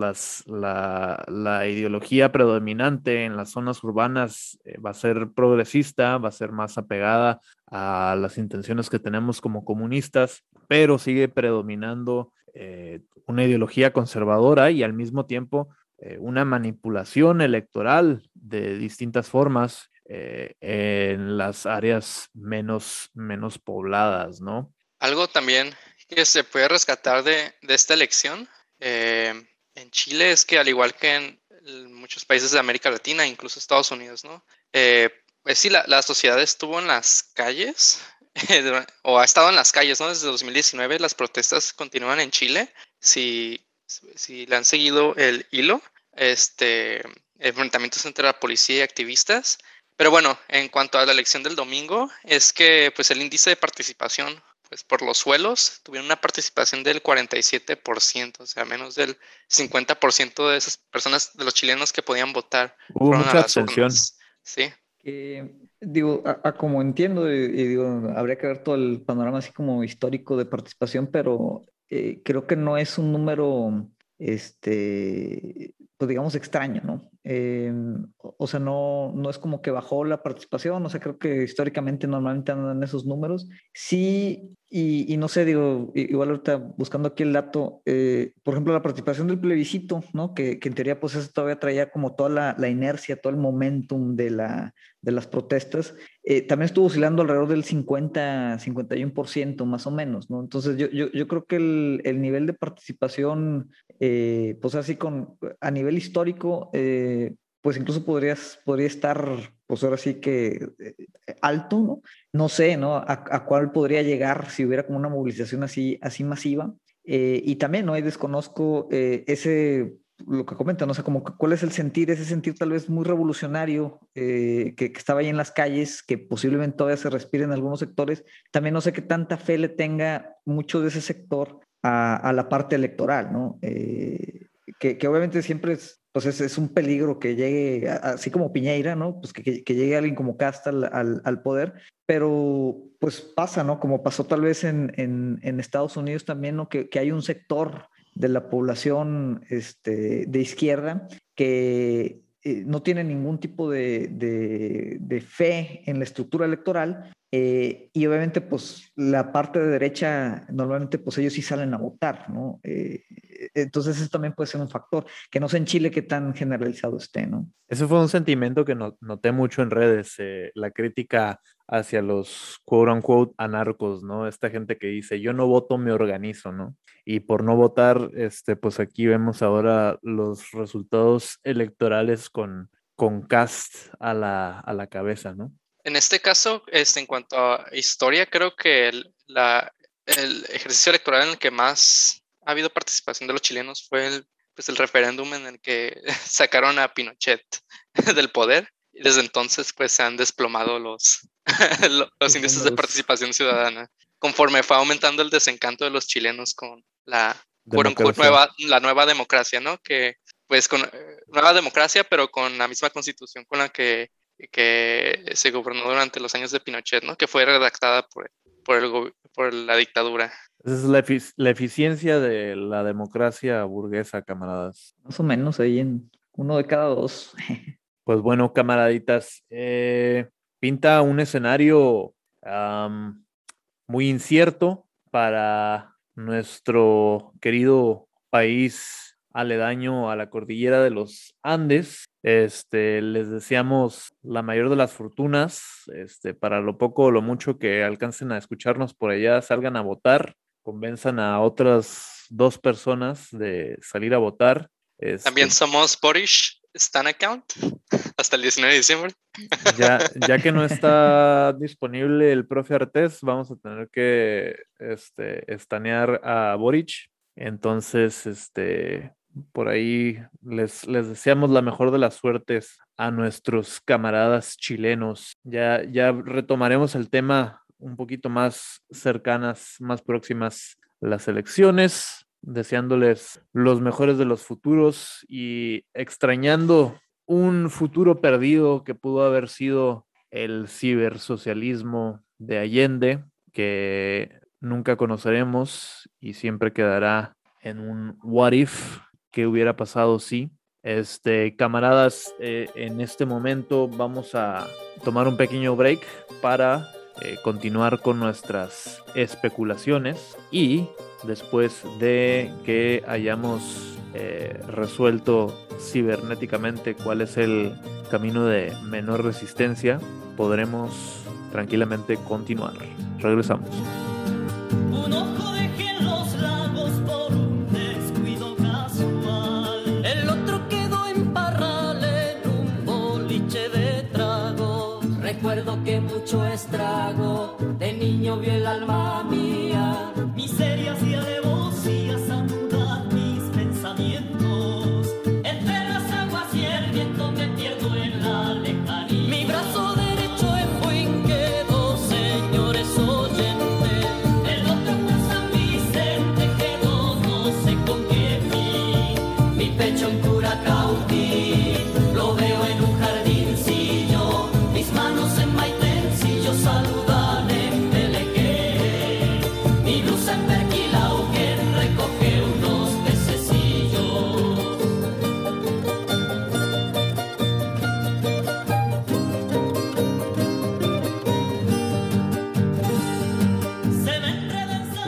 la, la, ideología predominante en las zonas urbanas eh, va a ser progresista, va a ser más apegada a las intenciones que tenemos como comunistas, pero sigue predominando una ideología conservadora y al mismo tiempo una manipulación electoral de distintas formas eh, en las áreas menos, menos pobladas, ¿no? Algo también que se puede rescatar de, de esta elección eh, en Chile es que al igual que en muchos países de América Latina, incluso Estados Unidos, ¿no? Eh, pues sí, la, la, sociedad estuvo en las calles o ha estado en las calles, ¿no? Desde 2019 las protestas continúan en Chile. Si, si le han seguido el hilo, este, enfrentamientos entre la policía y activistas, pero bueno, en cuanto a la elección del domingo, es que pues el índice de participación, pues por los suelos, tuvieron una participación del 47%, o sea, menos del 50% de esas personas, de los chilenos que podían votar. Hubo mucha abstención. Sí. digo, a, como entiendo, y, digo, habría que ver todo el panorama así como histórico de participación, pero eh, creo que no es un número, este, pues digamos, extraño, ¿no? Em, o sea, no, no es como que bajó la participación, o sea, creo que históricamente normalmente andan esos números. Sí, y, no sé, digo, igual ahorita buscando aquí el dato, eh, por ejemplo, la participación del plebiscito, ¿no? Que, que en teoría pues eso todavía traía como toda la, la inercia, todo el momentum de, la, de las protestas, eh, también estuvo oscilando alrededor del 50, 51% más o menos, ¿no? Entonces yo, yo, creo que el, el, nivel de participación, eh, pues así con, a nivel histórico, pues incluso podrías, podría estar, pues ahora sí que eh, alto, ¿no? No sé, ¿no? A, cuál podría llegar si hubiera como una movilización así, así masiva. Eh, y también, ¿no? Ahí desconozco eh, ese, lo que comentan, ¿no? o sea, cuál es el sentir, ese sentir tal vez muy revolucionario que, estaba ahí en las calles, que posiblemente todavía se respire en algunos sectores. También no sé qué tanta fe le tenga mucho de ese sector a, la parte electoral, ¿no? Que, obviamente siempre es, pues es, un peligro que llegue, así como Piñeira, ¿no? Pues que, llegue alguien como Casta al, poder, pero pues pasa, ¿no? Como pasó tal vez en, Estados Unidos también, ¿no? Que, hay un sector de la población este, de izquierda que eh, no tiene ningún tipo de, fe en la estructura electoral eh, y obviamente pues la parte de derecha normalmente pues ellos sí salen a votar, ¿no? Eh, entonces eso también puede ser un factor, que no sé en Chile qué tan generalizado esté, ¿no? Ese fue un sentimiento que noté mucho en redes, eh, la crítica hacia los quote unquote anarcos, ¿no? Esta gente que dice, yo no voto, me organizo, ¿no? Y por no votar, este, pues aquí vemos ahora los resultados electorales con, con Cast a la, a la cabeza, ¿no? En este caso, este, en cuanto a historia, creo que el, la, el ejercicio electoral en el que más ha habido participación de los chilenos fue el, pues el referéndum en el que sacaron a Pinochet del poder. Y desde entonces pues se han desplomado los, los índices de participación ciudadana. Conforme fue aumentando el desencanto de los chilenos con la nueva, la nueva democracia, ¿no? Que pues con nueva democracia, pero con la misma constitución con la que, que se gobernó durante los años de Pinochet, ¿no? Que fue redactada por, por, el, por la dictadura. Esa es la, efic la, eficiencia de la democracia burguesa, camaradas. Más o menos ahí en uno de cada dos. Pues bueno, camaraditas, eh, pinta un escenario um, muy incierto para nuestro querido país aledaño a la cordillera de los Andes. Este, les deseamos la mayor de las fortunas, este, para lo poco o lo mucho que alcancen a escucharnos por allá, salgan a votar, convenzan a otras dos personas de salir a votar. Este, También somos Borish Stan account hasta el 19 de diciembre. Ya, ya que no está disponible el profe Artés, vamos a tener que este, estanear a Boric. Entonces, este, por ahí les, les deseamos la mejor de las suertes a nuestros camaradas chilenos. Ya, ya retomaremos el tema un poquito más cercanas, más próximas las elecciones deseándoles los mejores de los futuros y extrañando un futuro perdido que pudo haber sido el cibersocialismo de Allende, que nunca conoceremos y siempre quedará en un what if que hubiera pasado si. Este, camaradas, eh, en este momento vamos a tomar un pequeño break para eh, continuar con nuestras especulaciones y después de que hayamos eh, resuelto cibernéticamente cuál es el camino de menor resistencia, podremos tranquilamente continuar. Regresamos. Vio el alma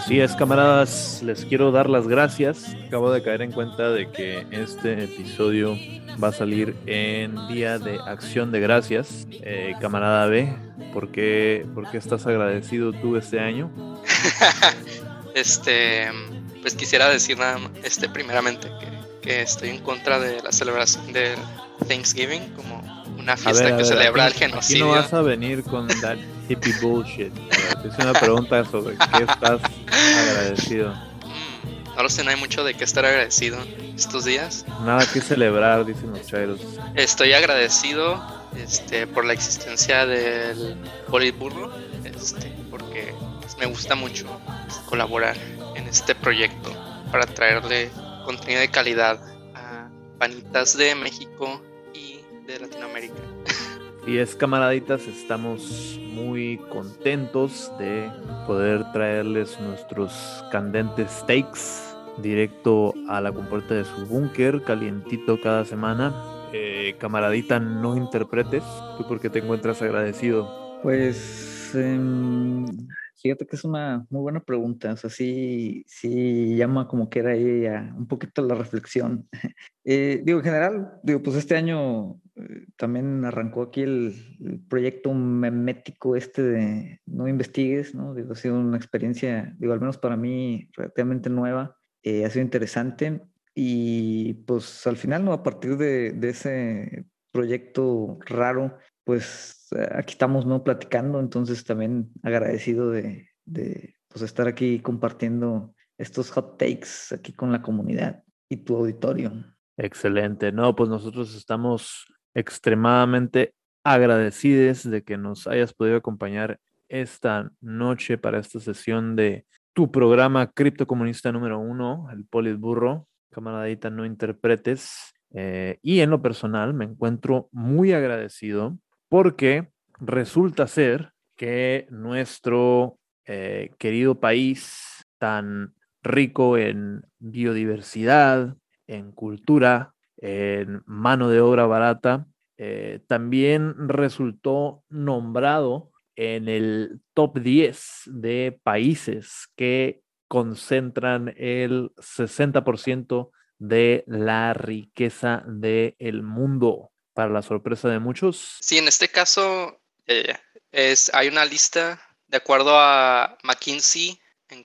Así es, camaradas, les quiero dar las gracias. Acabo de caer en cuenta de que este episodio va a salir en Día de Acción de Gracias. Eh, camarada B, ¿por qué, ¿por qué estás agradecido tú este año? este, pues quisiera decir nada más, este, primeramente que, que estoy en contra de la celebración del Thanksgiving como una fiesta ver, que ver, celebra el aquí- Aquí genocidio. no vas a venir con hippie bullshit. Te hice una pregunta sobre qué estás agradecido. No lo sé, no hay mucho de qué estar agradecido estos días. Nada que celebrar, dicen los chairos. Estoy agradecido este, por la existencia del Politburro, este, porque pues, me gusta mucho colaborar en este proyecto para traerle contenido de calidad a panitas de México y de Latinoamérica. Y es camaraditas, estamos muy contentos de poder traerles nuestros candentes steaks directo a la compuerta de su búnker, calientito cada semana. Eh, camaradita, no interpretes. ¿Tú por qué te encuentras agradecido? Pues em, fíjate que es una muy buena pregunta. O sea, sí, sí llama como que era ahí a un poquito la reflexión. Eh, digo, en general, digo, pues este año también arrancó aquí el, el proyecto memético este de no investigues, ¿no? Digo, ha sido una experiencia, digo, al menos para mí, relativamente nueva. Eh, ha sido interesante. Y pues al final, ¿no? A partir de, de ese proyecto raro, pues eh, aquí estamos, ¿no? Platicando, entonces también agradecido de, de pues, estar aquí compartiendo estos hot takes aquí con la comunidad y tu auditorio. Excelente. No, pues nosotros estamos extremadamente agradecidos de que nos hayas podido acompañar esta noche para esta sesión de tu programa criptocomunista número uno, el Politburro. Camaradita, no interpretes. Eh, y en lo personal me encuentro muy agradecido porque resulta ser que nuestro eh, querido país tan rico en biodiversidad, en cultura, en mano de obra barata, eh, también resultó nombrado en el top 10 de países que concentran el 60% de la riqueza del mundo, para la sorpresa de muchos. Sí, en este caso eh, es, hay una lista de acuerdo a McKinsey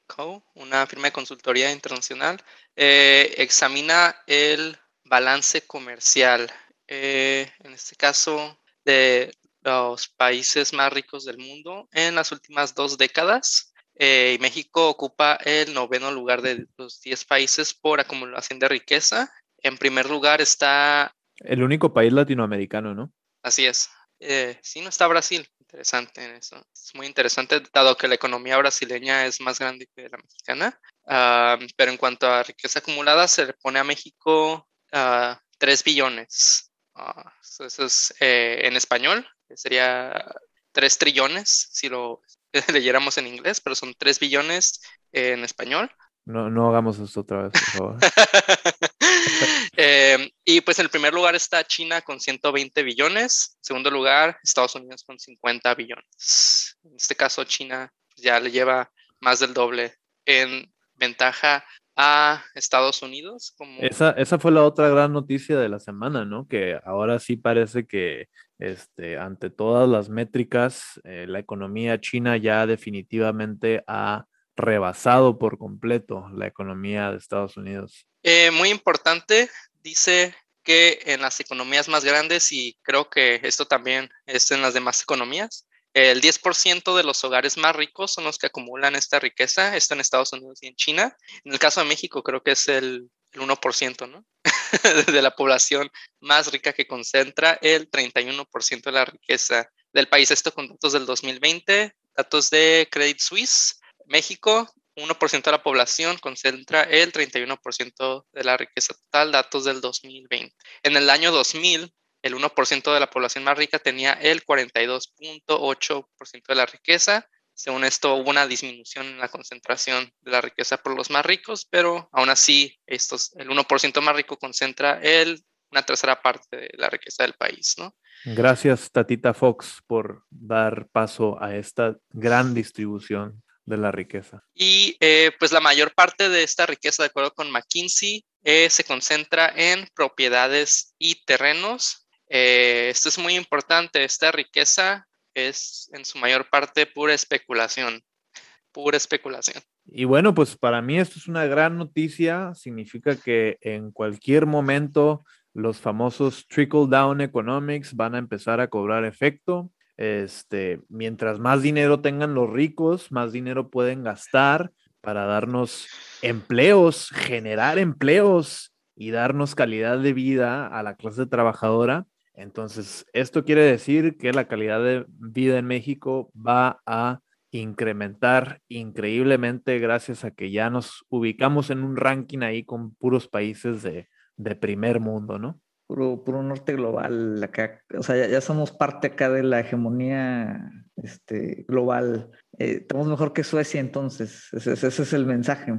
Co., una firma de consultoría internacional, eh, examina el balance comercial, eh, en este caso de los países más ricos del mundo en las últimas dos décadas. Eh, México ocupa el noveno lugar de los 10 países por acumulación de riqueza. En primer lugar está... El único país latinoamericano, ¿no? Así es. Eh, sí, no está Brasil. Interesante eso. Es muy interesante, dado que la economía brasileña es más grande que la mexicana. Ah, pero en cuanto a riqueza acumulada, se le pone a México uh, 3 billones. Ah, eso es eh, en español, sería 3 trillones si lo leyéramos en inglés, pero son 3 billones en español. No, no hagamos esto otra vez, por favor. eh, y pues en el primer lugar está China con 120 billones. En segundo lugar, Estados Unidos con 50 billones. En este caso, China ya le lleva más del doble en ventaja a Estados Unidos. Como... Esa, esa fue la otra gran noticia de la semana, ¿no? Que ahora sí parece que este, ante todas las métricas, eh, la economía china ya definitivamente ha rebasado por completo la economía de Estados Unidos. Eh, muy importante, dice que en las economías más grandes, y creo que esto también es en las demás economías, el 10% de los hogares más ricos son los que acumulan esta riqueza, esto en Estados Unidos y en China. En el caso de México creo que es el, el 1%, ¿no? de la población más rica que concentra el 31% de la riqueza del país. Esto con datos del 2020, datos de Credit Suisse. México, 1% de la población concentra el 31% de la riqueza total, datos del 2020. En el año 2000, el 1% de la población más rica tenía el 42.8% de la riqueza. Según esto, hubo una disminución en la concentración de la riqueza por los más ricos, pero aún así, estos, el 1% más rico concentra el, una tercera parte de la riqueza del país, ¿no? Gracias, Tatita Fox, por dar paso a esta gran distribución de la riqueza. Y eh, pues la mayor parte de esta riqueza, de acuerdo con McKinsey, eh, se concentra en propiedades y terrenos eh, esto es muy importante. Esta riqueza es en su mayor parte pura especulación. Pura especulación. Y bueno, pues para mí esto es una gran noticia. Significa que en cualquier momento los famosos trickle down economics van a empezar a cobrar efecto. Este, mientras más dinero tengan los ricos, más dinero pueden gastar para darnos empleos, generar empleos y darnos calidad de vida a la clase trabajadora. Entonces, esto quiere decir que la calidad de vida en México va a incrementar increíblemente gracias a que ya nos ubicamos en un ranking ahí con puros países de, primer mundo, ¿no? Puro, puro norte global acá. O sea, ya, somos parte acá de la hegemonía este, global. Eh, estamos mejor que Suecia entonces. Ese, es el mensaje.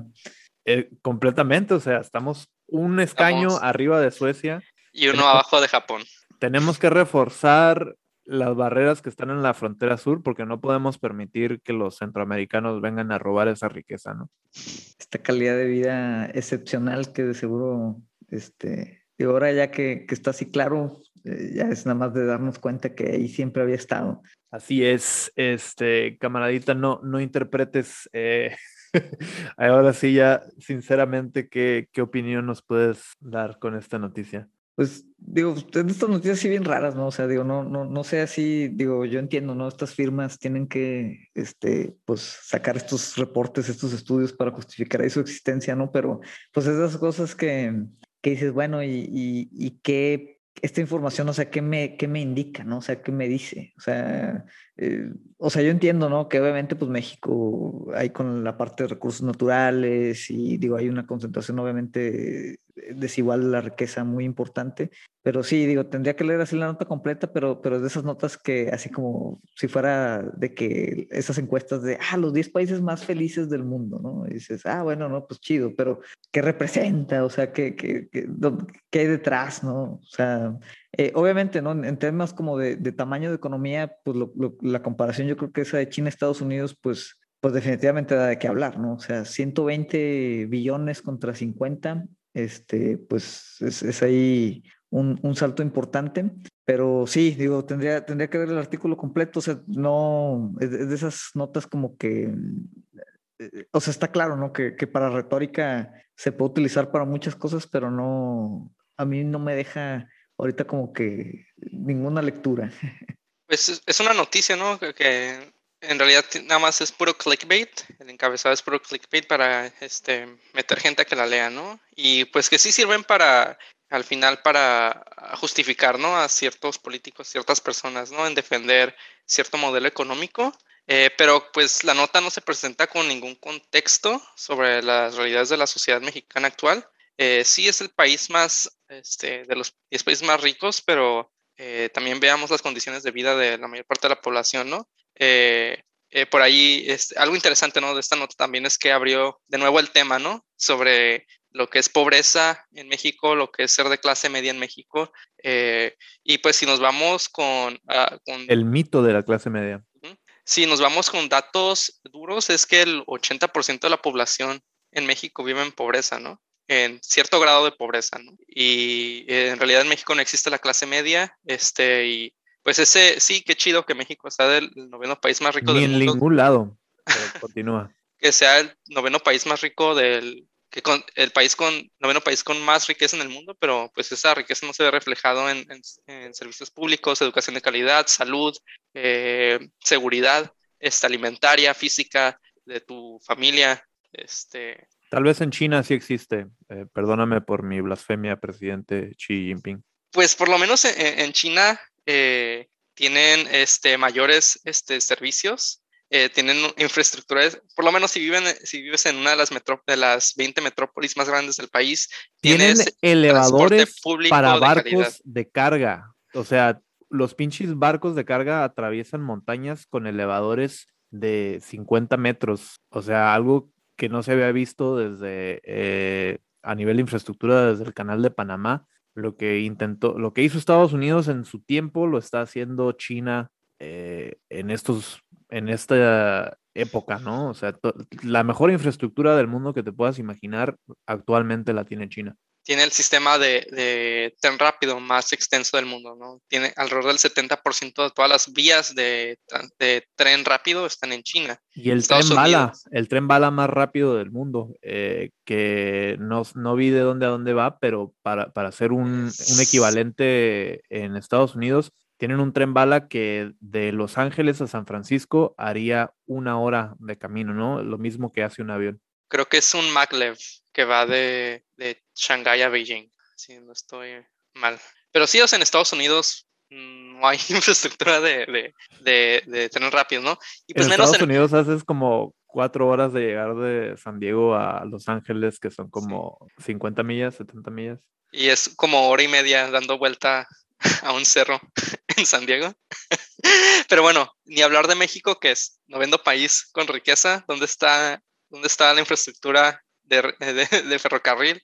Eh, completamente, o sea, estamos un escaño arriba de Suecia. Y uno abajo de Japón tenemos que reforzar las barreras que están en la frontera sur porque no podemos permitir que los centroamericanos vengan a robar esa riqueza, ¿no? Esta calidad de vida excepcional que de seguro, este, y ahora ya que, está así claro, eh, ya es nada más de darnos cuenta que ahí siempre había estado. Así es, este, camaradita, no, no interpretes, eh, ahora sí ya, sinceramente, ¿qué, ¿qué opinión nos puedes dar con esta noticia? Pues digo, estas noticias sí bien raras, ¿no? O sea, digo, no, no, no sé así, digo, yo entiendo, ¿no? Estas firmas tienen que, este, pues, sacar estos reportes, estos estudios para justificar ahí su existencia, ¿no? Pero, pues, esas cosas que, que dices, bueno, y, y, y qué esta información, o sea, ¿qué me, qué me indica, no? O sea, ¿qué me dice? O sea, eh, o sea, yo entiendo, ¿no? Que obviamente, pues México hay con la parte de recursos naturales y digo, hay una concentración obviamente desigual la riqueza muy importante. Pero sí, digo, tendría que leer así la nota completa, pero, pero de esas notas que así como si fuera de que esas encuestas de, ah, los 10 países más felices del mundo, ¿no? Y dices, ah, bueno, no, pues chido, pero ¿qué representa? O sea, ¿qué, qué, qué, qué hay detrás, no? O sea, eh, obviamente, ¿no? En temas como de, de tamaño de economía, pues lo, lo, la comparación yo creo que esa de China-Estados Unidos, pues pues definitivamente da de qué hablar, ¿no? O sea, 120 billones contra 50, este, pues es, es ahí un, un, salto importante, pero sí, digo, tendría, tendría que ver el artículo completo, o sea, no, es, de esas notas como que, eh, o sea, está claro, ¿no? Que, que, para retórica se puede utilizar para muchas cosas, pero no, a mí no me deja ahorita como que ninguna lectura. Pues es una noticia, ¿no? Que en realidad nada más es puro clickbait, el encabezado es puro clickbait para este, meter gente a que la lea, ¿no? Y pues que sí sirven para, al final, para justificar, ¿no? A ciertos políticos, ciertas personas, ¿no? En defender cierto modelo económico. Eh, pero pues la nota no se presenta con ningún contexto sobre las realidades de la sociedad mexicana actual. Eh, sí es el país más, este, de los 10 países más ricos, pero eh, también veamos las condiciones de vida de la mayor parte de la población, ¿no? Eh, eh, por ahí, es, algo interesante ¿no? de esta nota también es que abrió de nuevo el tema ¿no? sobre lo que es pobreza en México, lo que es ser de clase media en México. Eh, y pues si nos vamos con, uh, con, El mito de la clase media. Si nos vamos con datos duros, es que el 80% de la población en México vive en pobreza, ¿no? En cierto grado de pobreza, ¿no? Y en realidad en México no existe la clase media, este, y pues ese, sí, qué chido que México sea del noveno país más rico Ni del en mundo. ningún lado. continúa. que sea el noveno país más rico del, que con, el país con, noveno país con más riqueza en el mundo, pero pues esa riqueza no se ve reflejado en, en, en servicios públicos, educación de calidad, salud, eh, seguridad esta, alimentaria, física, de tu familia. Este... Tal vez en China sí existe. Eh, perdóname por mi blasfemia, presidente Xi Jinping. Pues por lo menos en, en China eh, tienen este, mayores este, servicios, eh, tienen infraestructuras, por lo menos si, viven, si vives en una de las, metro, de las 20 metrópolis más grandes del país, tienen elevadores para barcos de, de carga. O sea, los pinches barcos de carga atraviesan montañas con elevadores de 50 metros. O sea, algo que no se había visto desde eh, a nivel de infraestructura desde el canal de Panamá lo que intentó, lo que hizo Estados Unidos en su tiempo, lo está haciendo China eh, en estos, en esta época, ¿no? O sea, la mejor infraestructura del mundo que te puedas imaginar actualmente la tiene China tiene el sistema de, de, tren rápido más extenso del mundo, ¿no? Tiene alrededor del 70% de todas las vías de, de, tren rápido están en China. Y el Estados tren Unidos. bala, el tren bala más rápido del mundo, eh, que no, no, vi de dónde a dónde va, pero para, para hacer un, un equivalente en Estados Unidos, tienen un tren bala que de Los Ángeles a San Francisco haría una hora de camino, ¿no? Lo mismo que hace un avión. Creo que es un maglev que va de, de Shanghái a Beijing, si no estoy mal. Pero sí, o sea, en Estados Unidos no hay infraestructura de, de, de, de tren rápido, ¿no? Y pues en menos Estados en... Unidos haces como cuatro horas de llegar de San Diego a Los Ángeles, que son como sí. 50 millas, 70 millas. Y es como hora y media dando vuelta a un cerro en San Diego. Pero bueno, ni hablar de México, que es noveno país con riqueza, donde está dónde está la infraestructura de, de, de, ferrocarril.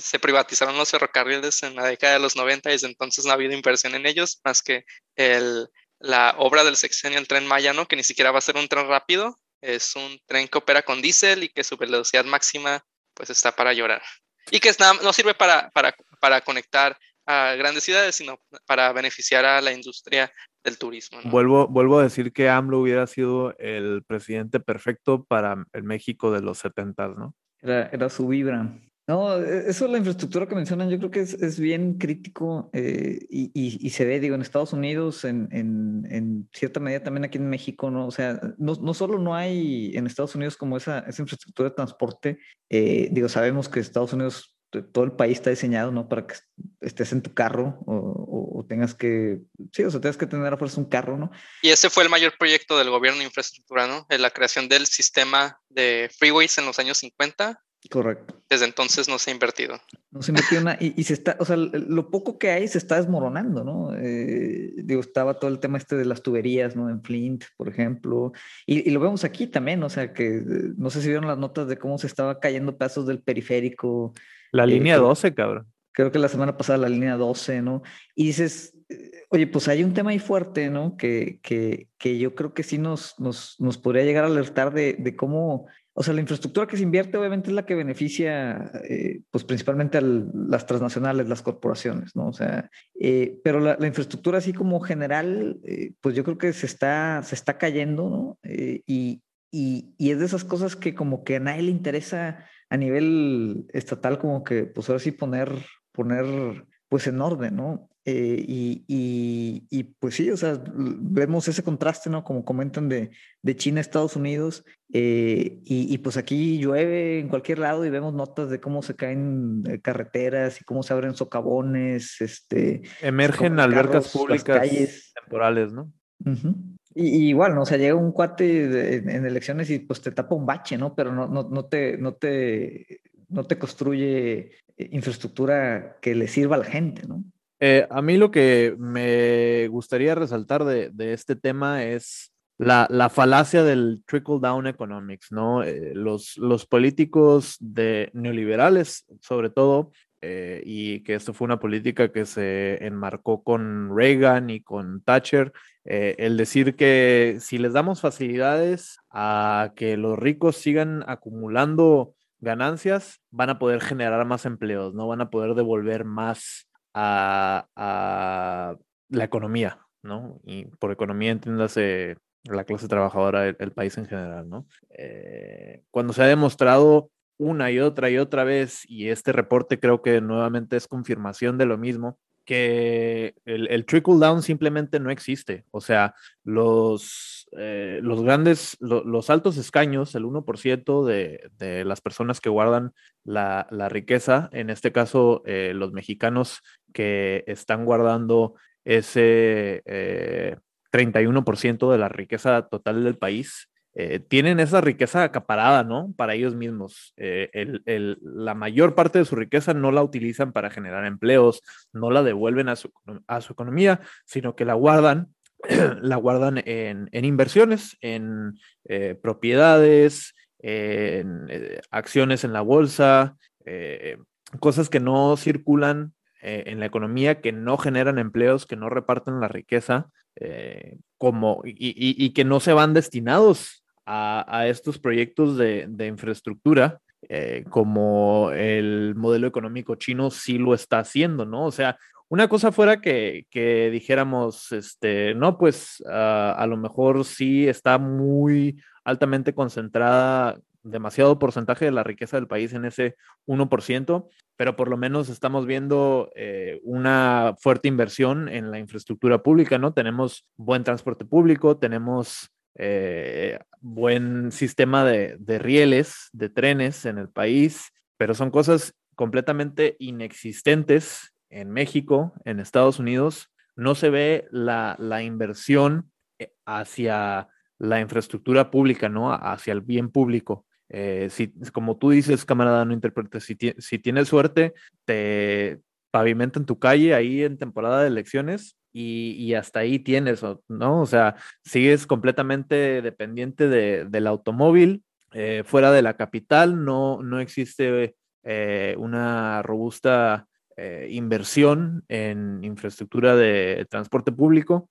Se privatizaron los ferrocarriles en la década de los 90 y desde entonces no ha habido inversión en ellos, más que el, la obra del sexenio, el tren Maya, ¿no? que ni siquiera va a ser un tren rápido, es un tren que opera con diésel y que su velocidad máxima pues está para llorar. Y que nada, no sirve para, para, para conectar a grandes ciudades, sino para beneficiar a la industria del turismo. ¿no? Vuelvo, vuelvo a decir que AMLO hubiera sido el presidente perfecto para el México de los 70, ¿no? Era, su vibra. No, eso es la infraestructura que mencionan, yo creo que es, es bien crítico eh, y, y, y, se ve, digo, en Estados Unidos, en, en, en, cierta medida también aquí en México, ¿no? O sea, no, no solo no hay en Estados Unidos como esa, esa infraestructura de transporte, eh, digo, sabemos que Estados Unidos todo el país está diseñado, ¿no? Para que estés en tu carro o, o, o, tengas que, sí, o sea, tengas que tener a fuerza un carro, ¿no? Y ese fue el mayor proyecto del gobierno de infraestructura, ¿no? La creación del sistema de freeways en los años 50 Correcto. Desde entonces no se ha invertido. No se invirtió una, y, y, se está, o sea, lo poco que hay se está desmoronando, ¿no? Eh, digo, estaba todo el tema este de las tuberías, ¿no? En Flint, por ejemplo, y, y, lo vemos aquí también, o sea, que no sé si vieron las notas de cómo se estaba cayendo pedazos del periférico. La línea eh, 12, cabrón. Creo que la semana pasada la línea 12, ¿no? Y dices, oye, pues hay un tema ahí fuerte, ¿no? Que, que, que yo creo que sí nos, nos, nos podría llegar a alertar de, de cómo o sea, la infraestructura que se invierte obviamente es la que beneficia, eh, pues principalmente a las transnacionales, las corporaciones, ¿no? O sea, eh, pero la, la, infraestructura así como general, eh, pues yo creo que se está, se está cayendo, ¿no? Y, y, y, es de esas cosas que como que a nadie le interesa a nivel estatal como que, pues ahora sí poner, poner pues en orden, ¿no? Eh, y, y, y, pues sí, o sea, vemos ese contraste, ¿no? Como comentan de, de China a Estados Unidos, eh, y, y, pues aquí llueve en cualquier lado y vemos notas de cómo se caen eh, carreteras y cómo se abren socavones, este... Emergen albercas carros, públicas calles. temporales, ¿no? Uh -huh. Y, igual, ¿no? O sea, llega un cuate de, en elecciones y pues te tapa un bache, ¿no? Pero no, no, no, te, no, te, no te construye infraestructura que le sirva a la gente, ¿no? Eh, a mí lo que me gustaría resaltar de, de este tema es la, la, falacia del trickle down economics, ¿no? Eh, los, los, políticos neoliberales, sobre todo, eh, y que esto fue una política que se enmarcó con Reagan y con Thatcher, eh, el decir que si les damos facilidades a que los ricos sigan acumulando ganancias, van a poder generar más empleos, ¿no? Van a poder devolver más a, la economía, ¿no? Y por economía entiéndase la clase trabajadora, el país en general, ¿no? Eh, cuando se ha demostrado una y otra y otra vez, y este reporte creo que nuevamente es confirmación de lo mismo, que el, el trickle down simplemente no existe. O sea, los, eh, los grandes, lo, los altos escaños, el 1% de, de las personas que guardan la, la riqueza, en este caso eh, los mexicanos que están guardando ese eh, 31% de la riqueza total del país, eh, tienen esa riqueza acaparada, ¿no? Para ellos mismos. Eh, la mayor parte de su riqueza no la utilizan para generar empleos, no la devuelven a su, a su economía, sino que la guardan, la guardan en, en inversiones, en eh, propiedades, en acciones en la bolsa, cosas que no circulan en la economía, que no generan empleos, que no reparten la riqueza. Como, y, y, que no se van destinados a, estos proyectos de, infraestructura, eh, como el modelo económico chino sí lo está haciendo, ¿no? O sea, una cosa fuera que, dijéramos, este, no, pues uh, a lo mejor sí está muy altamente concentrada demasiado porcentaje de la riqueza del país en ese 1%, pero por lo menos estamos viendo eh, una fuerte inversión en la infraestructura pública, ¿no? Tenemos buen transporte público, tenemos eh, buen sistema de, de, rieles, de trenes en el país, pero son cosas completamente inexistentes en México, en Estados Unidos. No se ve la, la inversión eh, hacia la infraestructura pública, ¿no? Hacia el bien público. Eh, si, como tú dices, camarada, no interpretes, si, si tienes suerte, te pavimentan tu calle ahí en temporada de elecciones y, hasta ahí tienes, ¿no? O sea, sigues completamente dependiente de, del automóvil, eh, fuera de la capital, no, no existe eh, una robusta eh, inversión en infraestructura de transporte público,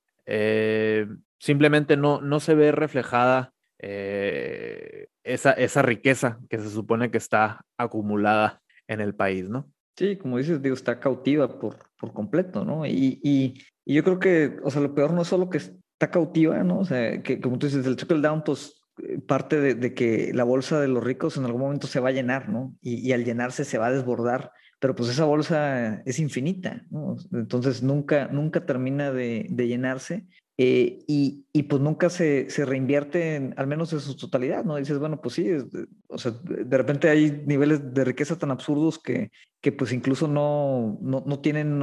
simplemente no, no se ve reflejada esa, esa riqueza que se supone que está acumulada en el país, ¿no? Sí, como dices, digo, está cautiva por, por completo, ¿no? Y, y, yo creo que, o sea, lo peor no es solo que está cautiva, ¿no? O sea, que como tú dices, el trickle down, pues eh, parte de, de, que la bolsa de los ricos en algún momento se va a llenar, ¿no? Y, y, al llenarse se va a desbordar, pero pues esa bolsa es infinita, ¿no? Entonces nunca, nunca termina de, de llenarse eh, y, y, pues nunca se, se reinvierte, en, al menos en su totalidad, ¿no? Dices, bueno, pues sí, es, o sea, de repente hay niveles de riqueza tan absurdos que, que pues incluso no, no, no tienen,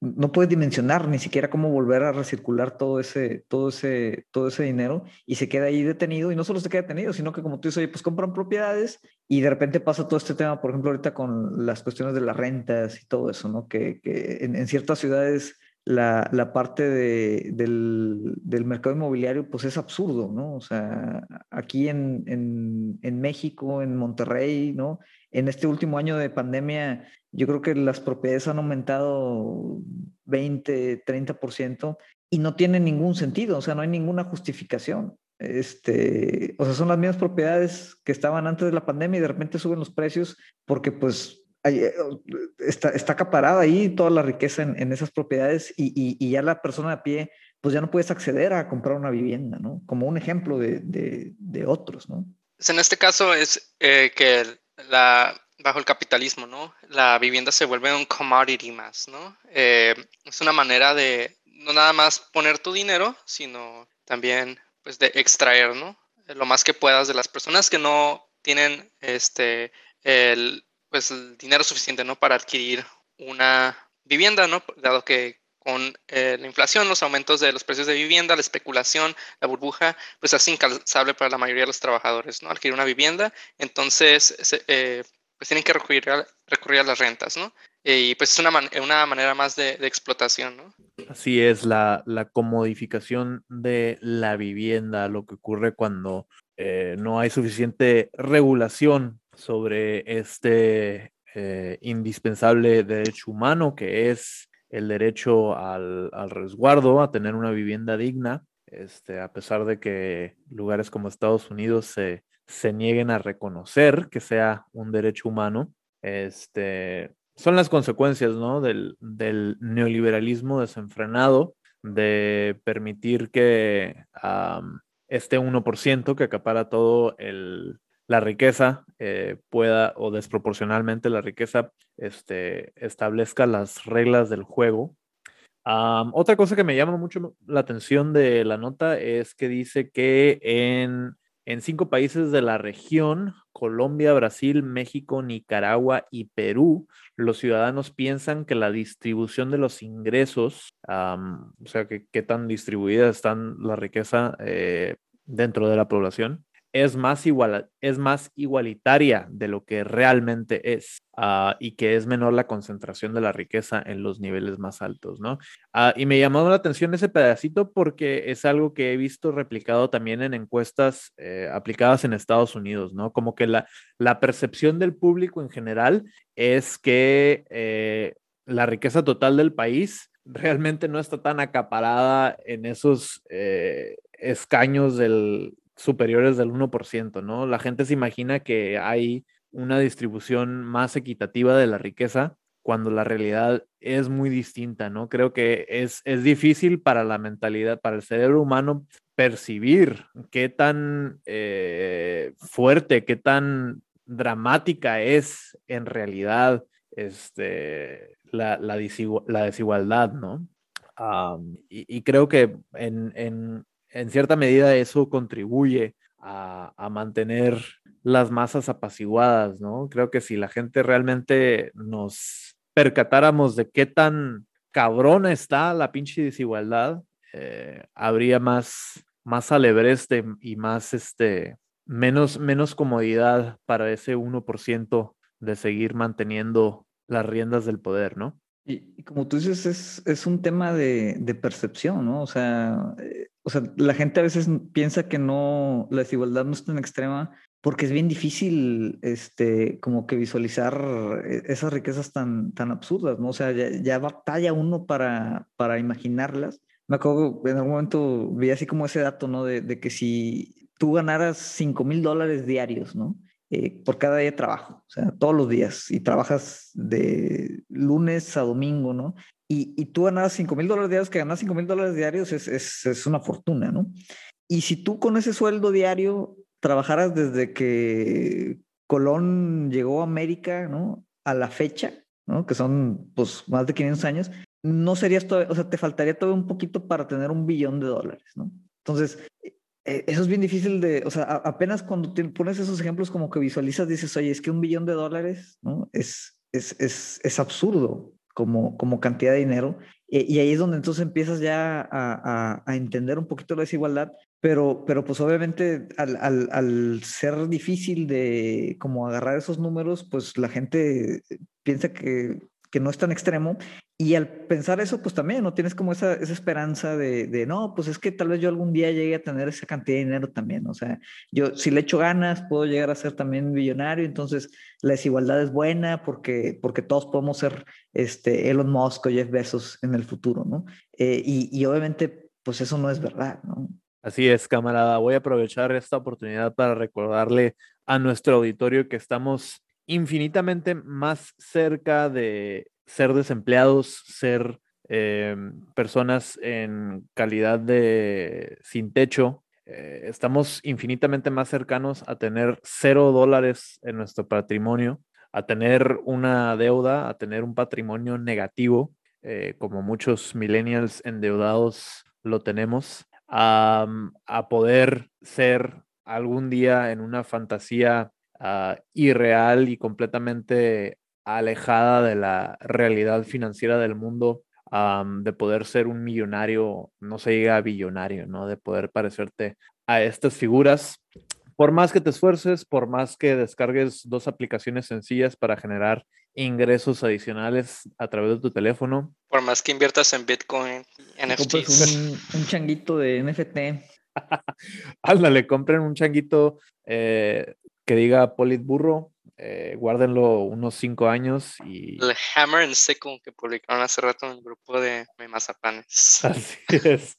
no puedes dimensionar ni siquiera cómo volver a recircular todo ese, todo ese, todo ese dinero y se queda ahí detenido y no solo se queda detenido, sino que como tú dices, oye, pues compran propiedades y de repente pasa todo este tema, por ejemplo, ahorita con las cuestiones de las rentas y todo eso, ¿no? Que, que en, en ciertas ciudades la, la parte de, del, del, mercado inmobiliario, pues es absurdo, ¿no? O sea, aquí en, en, en, México, en Monterrey, ¿no? En este último año de pandemia, yo creo que las propiedades han aumentado 20, 30% y no tiene ningún sentido, o sea, no hay ninguna justificación. Este, o sea, son las mismas propiedades que estaban antes de la pandemia y de repente suben los precios porque pues está, está acaparada ahí toda la riqueza en, en esas propiedades y, y, ya la persona a pie, pues ya no puedes acceder a comprar una vivienda, ¿no? Como un ejemplo de, de, de otros, ¿no? Pues en este caso es eh, que la, bajo el capitalismo, ¿no? La vivienda se vuelve un commodity más, ¿no? Eh, es una manera de no nada más poner tu dinero, sino también pues de extraer, ¿no? Lo más que puedas de las personas que no tienen este el pues el dinero suficiente, ¿no? Para adquirir una vivienda, ¿no? Dado que con eh, la inflación, los aumentos de los precios de vivienda, la especulación, la burbuja, pues es incalzable para la mayoría de los trabajadores, ¿no? Adquirir una vivienda, entonces eh, pues tienen que recurrir a, recurrir a las rentas, ¿no? Y pues es una, man una manera más de, de, explotación, ¿no? Así es, la, la, comodificación de la vivienda, lo que ocurre cuando eh, no hay suficiente regulación sobre este eh, indispensable derecho humano que es el derecho al, al, resguardo, a tener una vivienda digna, este, a pesar de que lugares como Estados Unidos se, se nieguen a reconocer que sea un derecho humano. Este, son las consecuencias ¿no? del, del neoliberalismo desenfrenado, de permitir que um, este 1% que acapara todo el, la riqueza eh, pueda o desproporcionalmente la riqueza este, establezca las reglas del juego. Otra cosa que me llama mucho la atención de la nota es que dice que en, en cinco países de la región, Colombia, Brasil, México, Nicaragua y Perú, los ciudadanos piensan que la distribución de los ingresos, um, o sea, que qué tan distribuida está la riqueza eh, dentro de la población, es más, igual, es más igualitaria de lo que realmente es uh, y que es menor la concentración de la riqueza en los niveles más altos, ¿no? Uh, y me llamó la atención ese pedacito porque es algo que he visto replicado también en encuestas eh, aplicadas en Estados Unidos, ¿no? Como que la, la percepción del público en general es que eh, la riqueza total del país realmente no está tan acaparada en esos eh, escaños del, superiores del 1%, ¿no? La gente se imagina que hay una distribución más equitativa de la riqueza cuando la realidad es muy distinta, ¿no? Creo que es, es difícil para la mentalidad, para el cerebro humano percibir qué tan eh, fuerte, qué tan dramática es en realidad este, la, la, desigualdad, ¿no? Y, creo que en, en cierta medida eso contribuye a, mantener las masas apaciguadas, ¿no? Creo que si la gente realmente nos percatáramos de qué tan cabrona está la pinche desigualdad, eh, habría más, más y más, este, menos, menos comodidad para ese 1% de seguir manteniendo las riendas del poder, ¿no? Y, como tú dices, es, es un tema de, de, percepción, ¿no? O sea, eh, o sea, la gente a veces piensa que no, la desigualdad no es tan extrema porque es bien difícil, este, como que visualizar eh, esas riquezas tan, tan absurdas, ¿no? O sea, ya, ya batalla uno para, para imaginarlas. Me acuerdo, en algún momento vi así como ese dato, ¿no? De, de que si tú ganaras 5 mil dólares diarios, ¿no? Eh, por cada día de trabajo, o sea, todos los días, y trabajas de lunes a domingo, ¿no? Y, y tú ganas 5 mil dólares diarios, que ganas 5 mil dólares diarios es, es, es, una fortuna, ¿no? Y si tú con ese sueldo diario trabajaras desde que Colón llegó a América, ¿no? A la fecha, ¿no? Que son, pues, más de 500 años, no serías todo, o sea, te faltaría todo un poquito para tener un billón de dólares, ¿no? Entonces, eso es bien difícil de, o sea, apenas cuando te pones esos ejemplos como que visualizas, dices, oye, es que un billón de dólares, ¿no? Es, es, es, es absurdo como, como cantidad de dinero. Y, ahí es donde entonces empiezas ya a, a, a, entender un poquito la desigualdad, pero, pero pues obviamente al, al, al, ser difícil de como agarrar esos números, pues la gente piensa que que no es tan extremo. Y al pensar eso, pues también no tienes como esa, esa esperanza de, no, pues es que tal vez yo algún día llegue a tener esa cantidad de dinero también. O sea, yo si le echo ganas, puedo llegar a ser también millonario. Entonces, la desigualdad es buena porque, porque todos podemos ser este, Elon Musk o Jeff Bezos en el futuro, ¿no? Eh, y, y obviamente, pues eso no es verdad. Así es, camarada. Voy a aprovechar esta oportunidad para recordarle a nuestro auditorio que estamos infinitamente más cerca de ser desempleados, ser eh, personas en calidad de sin techo. Eh, estamos infinitamente más cercanos a tener cero dólares en nuestro patrimonio, a tener una deuda, a tener un patrimonio negativo, eh, como muchos millennials endeudados lo tenemos, a, a poder ser algún día en una fantasía uh, irreal y completamente alejada de la realidad financiera del mundo, um, de poder ser un millonario, no se llega a billonario, ¿no? De poder parecerte a estas figuras. Por más que te esfuerces, por más que descargues dos aplicaciones sencillas para generar ingresos adicionales a través de tu teléfono. Por más que inviertas en Bitcoin, NFTs. Un, un changuito de NFT. Ándale, compren un changuito eh, que diga Politburro, eh, guárdenlo unos cinco años y... El Hammer and Sickle que publicaron hace rato en el grupo de Mazapanes. Así es.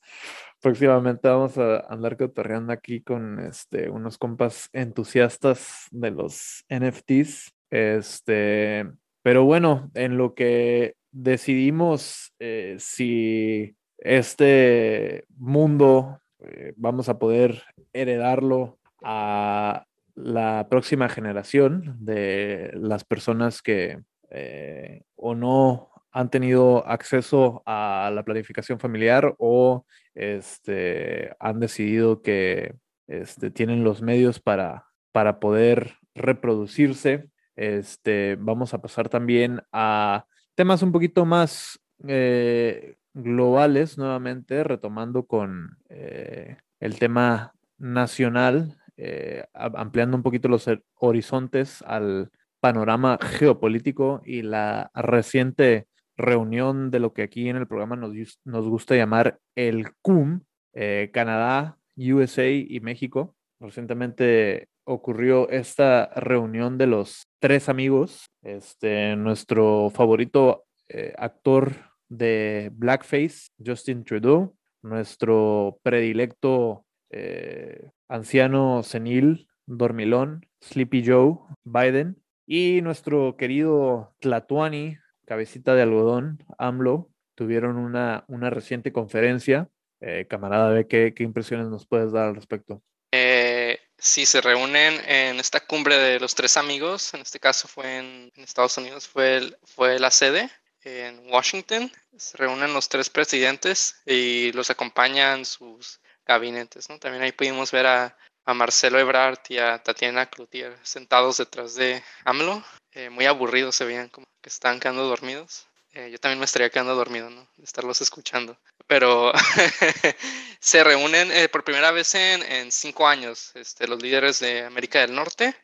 Próximamente vamos a andar cotorreando aquí con este, unos compas entusiastas de los NFTs. Este, pero bueno, en lo que decidimos eh, si este mundo eh, vamos a poder heredarlo a la próxima generación de las personas que eh, o no han tenido acceso a la planificación familiar o este, han decidido que este, tienen los medios para, para poder reproducirse. Este, vamos a pasar también a temas un poquito más eh, globales, nuevamente retomando con eh, el tema nacional eh, ampliando un poquito los horizontes al panorama geopolítico y la reciente reunión de lo que aquí en el programa nos, gusta llamar el CUM, eh, Canadá, USA y México. Recientemente ocurrió esta reunión de los tres amigos. Este, nuestro favorito eh, actor de Blackface, Justin Trudeau, nuestro predilecto eh, anciano senil, dormilón, Sleepy Joe, Biden, y nuestro querido Tlatuani, cabecita de algodón, AMLO, tuvieron una, una reciente conferencia. Eh, camarada, ¿qué, ¿qué impresiones nos puedes dar al respecto? Eh, sí, se reúnen en esta cumbre de los tres amigos, en este caso fue en, Estados Unidos, fue, fue la sede en Washington. Se reúnen los tres presidentes y los acompañan sus gabinetes, ¿no? También ahí pudimos ver a, Marcelo Ebrard y a Tatiana Cloutier sentados detrás de AMLO. Eh, muy aburridos se veían, como que estaban quedando dormidos. Eh, yo también me estaría quedando dormido, ¿no? De estarlos escuchando. Pero se reúnen eh, por primera vez en, cinco años este, los líderes de América del Norte,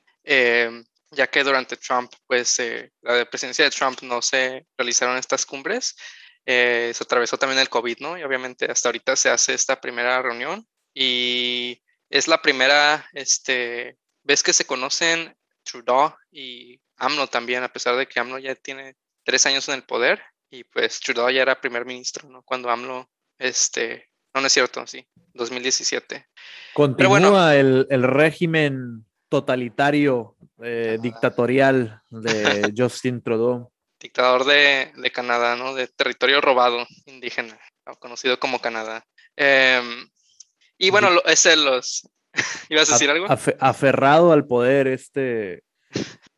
ya que durante Trump, pues la presidencia de Trump no se realizaron estas cumbres eh, se atravesó también el COVID, ¿no? Y obviamente hasta ahorita se hace esta primera reunión y es la primera este, vez que se conocen Trudeau y AMLO también, a pesar de que AMLO ya tiene tres años en el poder y pues Trudeau ya era primer ministro, ¿no? Cuando AMLO, este, no, no es cierto, sí, 2017. Continúa el, el, régimen totalitario, eh, dictatorial de Justin Trudeau dictador de, Canadá, ¿no? De territorio robado indígena, conocido como Canadá. Em, y bueno, es el los... ¿Ibas a decir algo? aferrado al poder, este,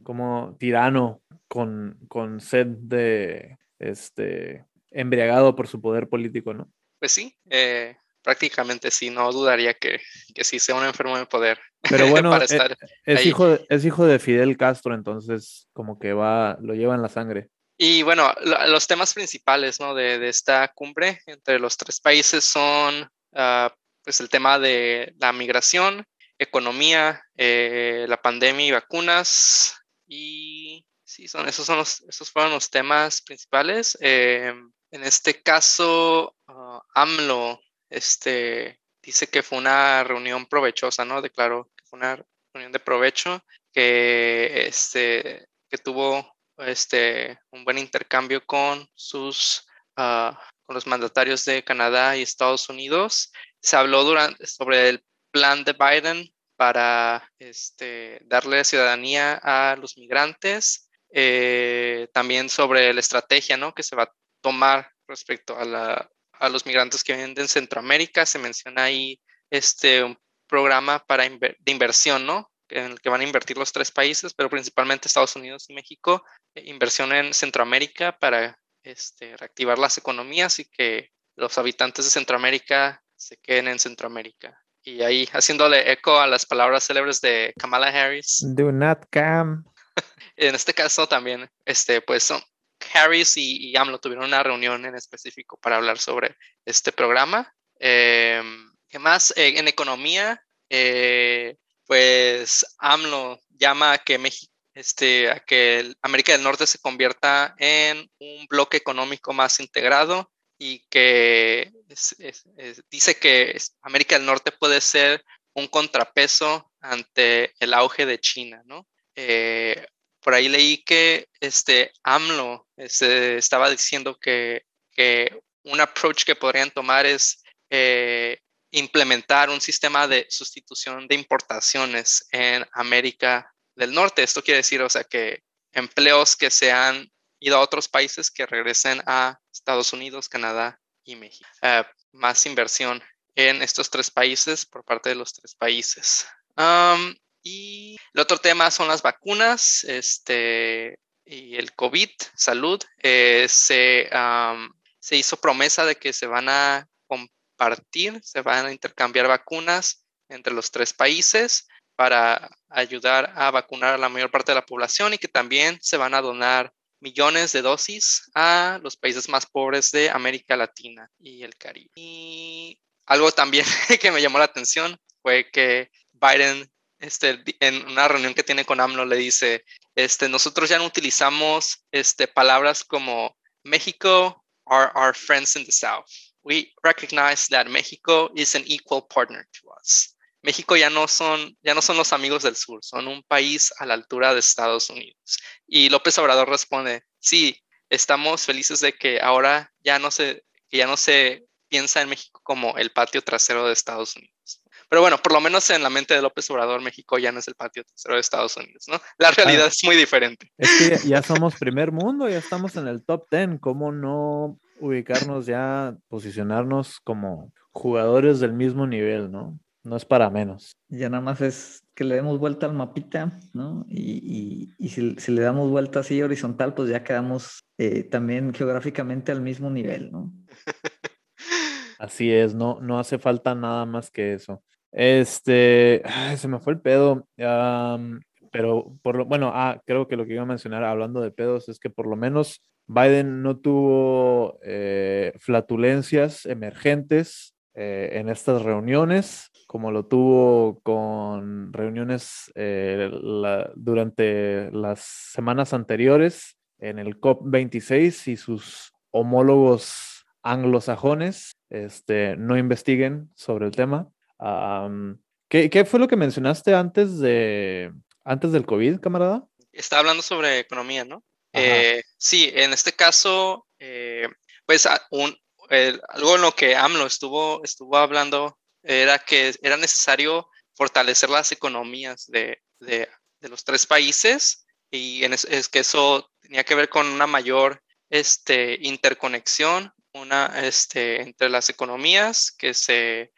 como tirano, con, con sed de, este, embriagado por su poder político, ¿no? Pues sí, eh, prácticamente sí, no dudaría que, que sí sea un enfermo de poder. Pero bueno, para eh, estar es, ahí. hijo de, es hijo de Fidel Castro, entonces como que va, lo lleva en la sangre. Y bueno, lo- los temas principales ¿no? de, de esta cumbre entre los tres países son ah, pues el tema de la migración, economía, eh, la pandemia y vacunas. Y sí, son, esos, son los, esos fueron los temas principales. Eh, en este caso, ah, AMLO este, dice que fue una reunión provechosa, ¿no? Declaró que fue una reunión de provecho, que, este, que tuvo este, un buen intercambio con sus ah, con los mandatarios de Canadá y Estados Unidos. Se habló durante, sobre el plan de Biden para este, darle ciudadanía a los migrantes, eh, también sobre la estrategia ¿no? que se va a tomar respecto a, la, a los migrantes que vienen de Centroamérica. Se menciona ahí este, un programa para inver- de inversión, ¿no? en el que van a invertir los tres países, pero principalmente Estados Unidos y México, eh, inversión en Centroamérica para este, reactivar las economías y que los habitantes de Centroamérica se queden en Centroamérica. Y ahí haciéndole eco a las palabras célebres de Kamala Harris, Do not come. en este caso también, este, pues son, Harris y, y AMLO tuvieron una reunión en específico para hablar sobre este programa. Eh, ¿Qué más? Eh, en economía, eh, pues AMLO llama a que este, a que América del Norte se convierta en un bloque económico más integrado y que dice que América del Norte puede ser un contrapeso ante el auge de China, ¿no? Eh, por ahí leí que este AMLO este, estaba diciendo que, que un approach que podrían tomar es eh, implementar un sistema de sustitución de importaciones en América del Norte. Esto quiere decir, o sea, que empleos que se han ido a otros países que regresen a Estados Unidos, Canadá y México. Eh, más inversión en estos tres países por parte de los tres países. Um, y el otro tema son las vacunas este, y el COVID, salud. Eh, se, um, se hizo promesa de que se van a compartir, se van a intercambiar vacunas entre los tres países para ayudar a vacunar a la mayor parte de la población y que también se van a donar millones de dosis a los países más pobres de América Latina y el Caribe. Y algo también que me llamó la atención fue que Biden, este, en una reunión que tiene con AMLO, le dice, este, nosotros ya no utilizamos este, palabras como México are our friends in the South. We recognize that Mexico is an equal partner to us. México ya no son ya no son los amigos del sur, son un país a la altura de Estados Unidos. Y López Obrador responde, sí, estamos felices de que ahora ya no se ya no se piensa en México como el patio trasero de Estados Unidos. Pero bueno, por lo menos en la mente de López Obrador, México ya no es el patio trasero de Estados Unidos, ¿no? La realidad es muy diferente. Es que ya, ya somos primer mundo, ya estamos en el top 10. ¿Cómo no ubicarnos ya, posicionarnos como jugadores del mismo nivel, no? No es para menos. Ya nada más es que le demos vuelta al mapita, ¿no? Y, y- y si, si le damos vuelta así horizontal, pues ya quedamos eh, también geográficamente al mismo nivel, ¿no? Así es, no, no hace falta nada más que eso. Este, se me fue el pedo. am, pero por lo, bueno, ah, creo que lo que iba a mencionar hablando de pedos es que por lo menos Biden no tuvo eh, flatulencias emergentes eh, en estas reuniones, como lo tuvo con reuniones eh, durante las semanas anteriores en el COP26 y sus homólogos anglosajones este, no investiguen sobre el tema. Am, ¿qué, qué fue lo que mencionaste antes de antes del COVID, camarada? Está hablando sobre economía, ¿no? Eh, sí, en este caso, eh, pues un, el- algo en lo que AMLO estuvo, estuvo hablando era que era necesario fortalecer las economías de, de- de los tres países y en es, es que eso tenía que ver con una mayor este, interconexión una, este, entre las economías, que se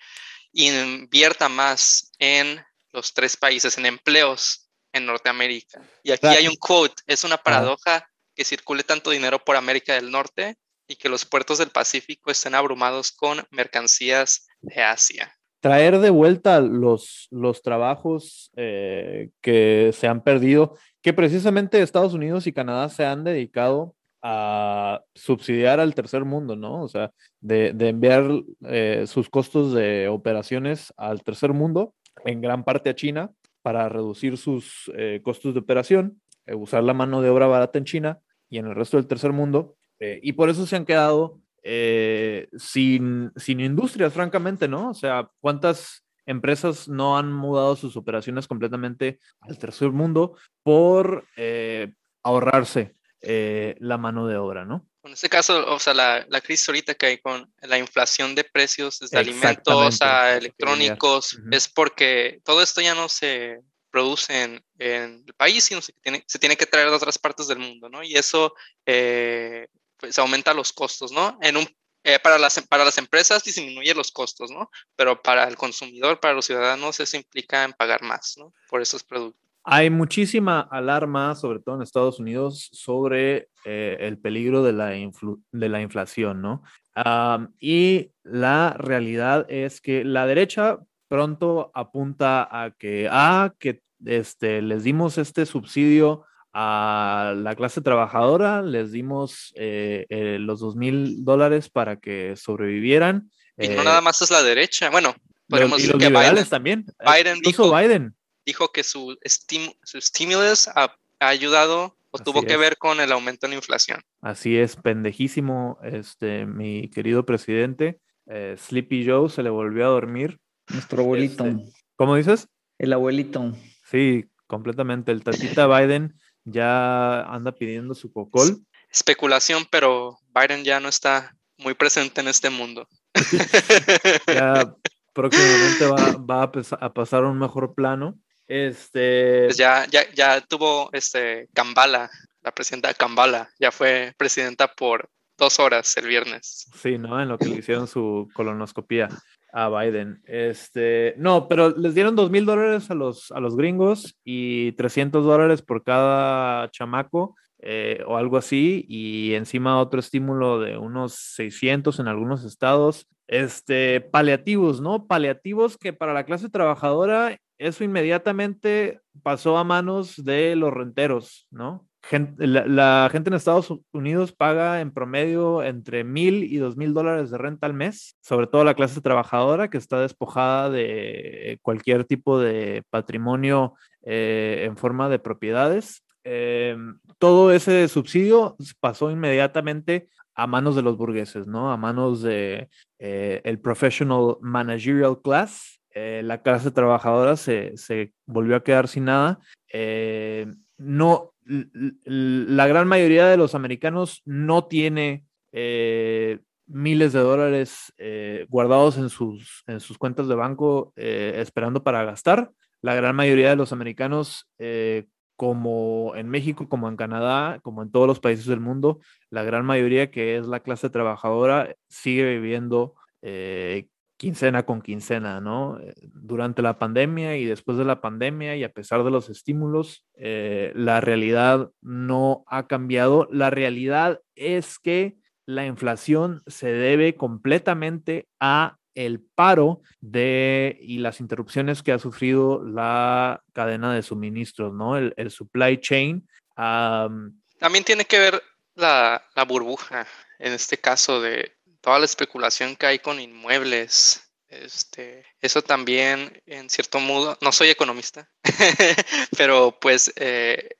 invierta más en los tres países, en empleos en Norteamérica. Y aquí hay un quote, es una paradoja que circule tanto dinero por América del Norte y que los puertos del Pacífico estén abrumados con mercancías de Asia. Traer de vuelta los, los trabajos eh, que se han perdido, que precisamente Estados Unidos y Canadá se han dedicado a subsidiar al tercer mundo, ¿no? O sea, de, enviar eh, sus costos de operaciones al tercer mundo, en gran parte a China, para reducir sus eh, costos de operación, eh, usar la mano de obra barata en China y en el resto del tercer mundo. y por eso se han quedado sin, sin industrias, francamente, ¿no? O sea, ¿cuántas empresas no han mudado sus operaciones completamente al tercer mundo por ahorrarse eh, la mano de obra, ¿no? En este caso, o sea, la, la, crisis ahorita que hay con la inflación de precios desde alimentos a electrónicos es porque todo esto ya no se produce en, el país, sino se tiene, se tiene que traer de otras partes del mundo, ¿no? Y eso eh, pues aumenta los costos, ¿no? En un, eh, para, las, para las empresas disminuye los costos, ¿no? Pero para el consumidor, para los ciudadanos, eso implica en pagar más, ¿no? Por esos productos. Hay muchísima alarma, sobre todo en Estados Unidos, sobre eh, el peligro de la, de la inflación, ¿no? y la realidad es que la derecha pronto apunta a que, ah, que este, les dimos este subsidio a la clase trabajadora, les dimos eh, eh, los dos mil dólares para que sobrevivieran. Y no nada más es la derecha, bueno, podemos decir que Biden, también. Biden dijo, Biden dijo que su, su stimulus ha, ayudado o tuvo que ver con el aumento en la inflación. Así es, pendejísimo, este, mi querido presidente. Eh, Sleepy Joe se le volvió a dormir. Nuestro abuelito. Este, ¿Cómo dices? El abuelito. Sí, completamente. El tatita Biden ya anda pidiendo su cocol. Especulación, pero Biden ya no está muy presente en este mundo. ya próximamente va, va a, pasar a un mejor plano. Este. Pues ya, ya, ya tuvo este Kambala, la presidenta Kambala, ya fue presidenta por dos horas el viernes. Sí, ¿no? En lo que le hicieron su colonoscopía a Biden. Este, no, pero les dieron dos mil dólares a los, a los gringos y 300 dólares por cada chamaco eh, o algo así, y encima otro estímulo de unos 600 en algunos estados. Este, paliativos, ¿no? Paliativos que para la clase trabajadora eso inmediatamente pasó a manos de los renteros, ¿no? la, gente en Estados Unidos paga en promedio entre mil y dos mil dólares de renta al mes, sobre todo la clase trabajadora que está despojada de cualquier tipo de patrimonio eh, en forma de propiedades. Em, todo ese subsidio pasó inmediatamente a manos de los burgueses, ¿no? A manos de eh, el professional managerial class, eh, la clase trabajadora se, volvió a quedar sin nada. Eh, no, la gran mayoría de los americanos no tiene eh, miles de dólares guardados en sus, en sus cuentas de banco esperando para gastar. La gran mayoría de los americanos, como en México, como en Canadá, como en todos los países del mundo, la gran mayoría que es la clase trabajadora sigue viviendo quincena con quincena, ¿no? Eh, durante la pandemia y después de la pandemia y a pesar de los estímulos, eh, la realidad no ha cambiado. La realidad es que la inflación se debe completamente a el paro de y las interrupciones que ha sufrido la cadena de suministros, ¿no? El, supply chain. También tiene que ver la, la burbuja, en este caso de toda la especulación que hay con inmuebles. Este, eso también, en cierto modo, no soy economista, pero pues eh,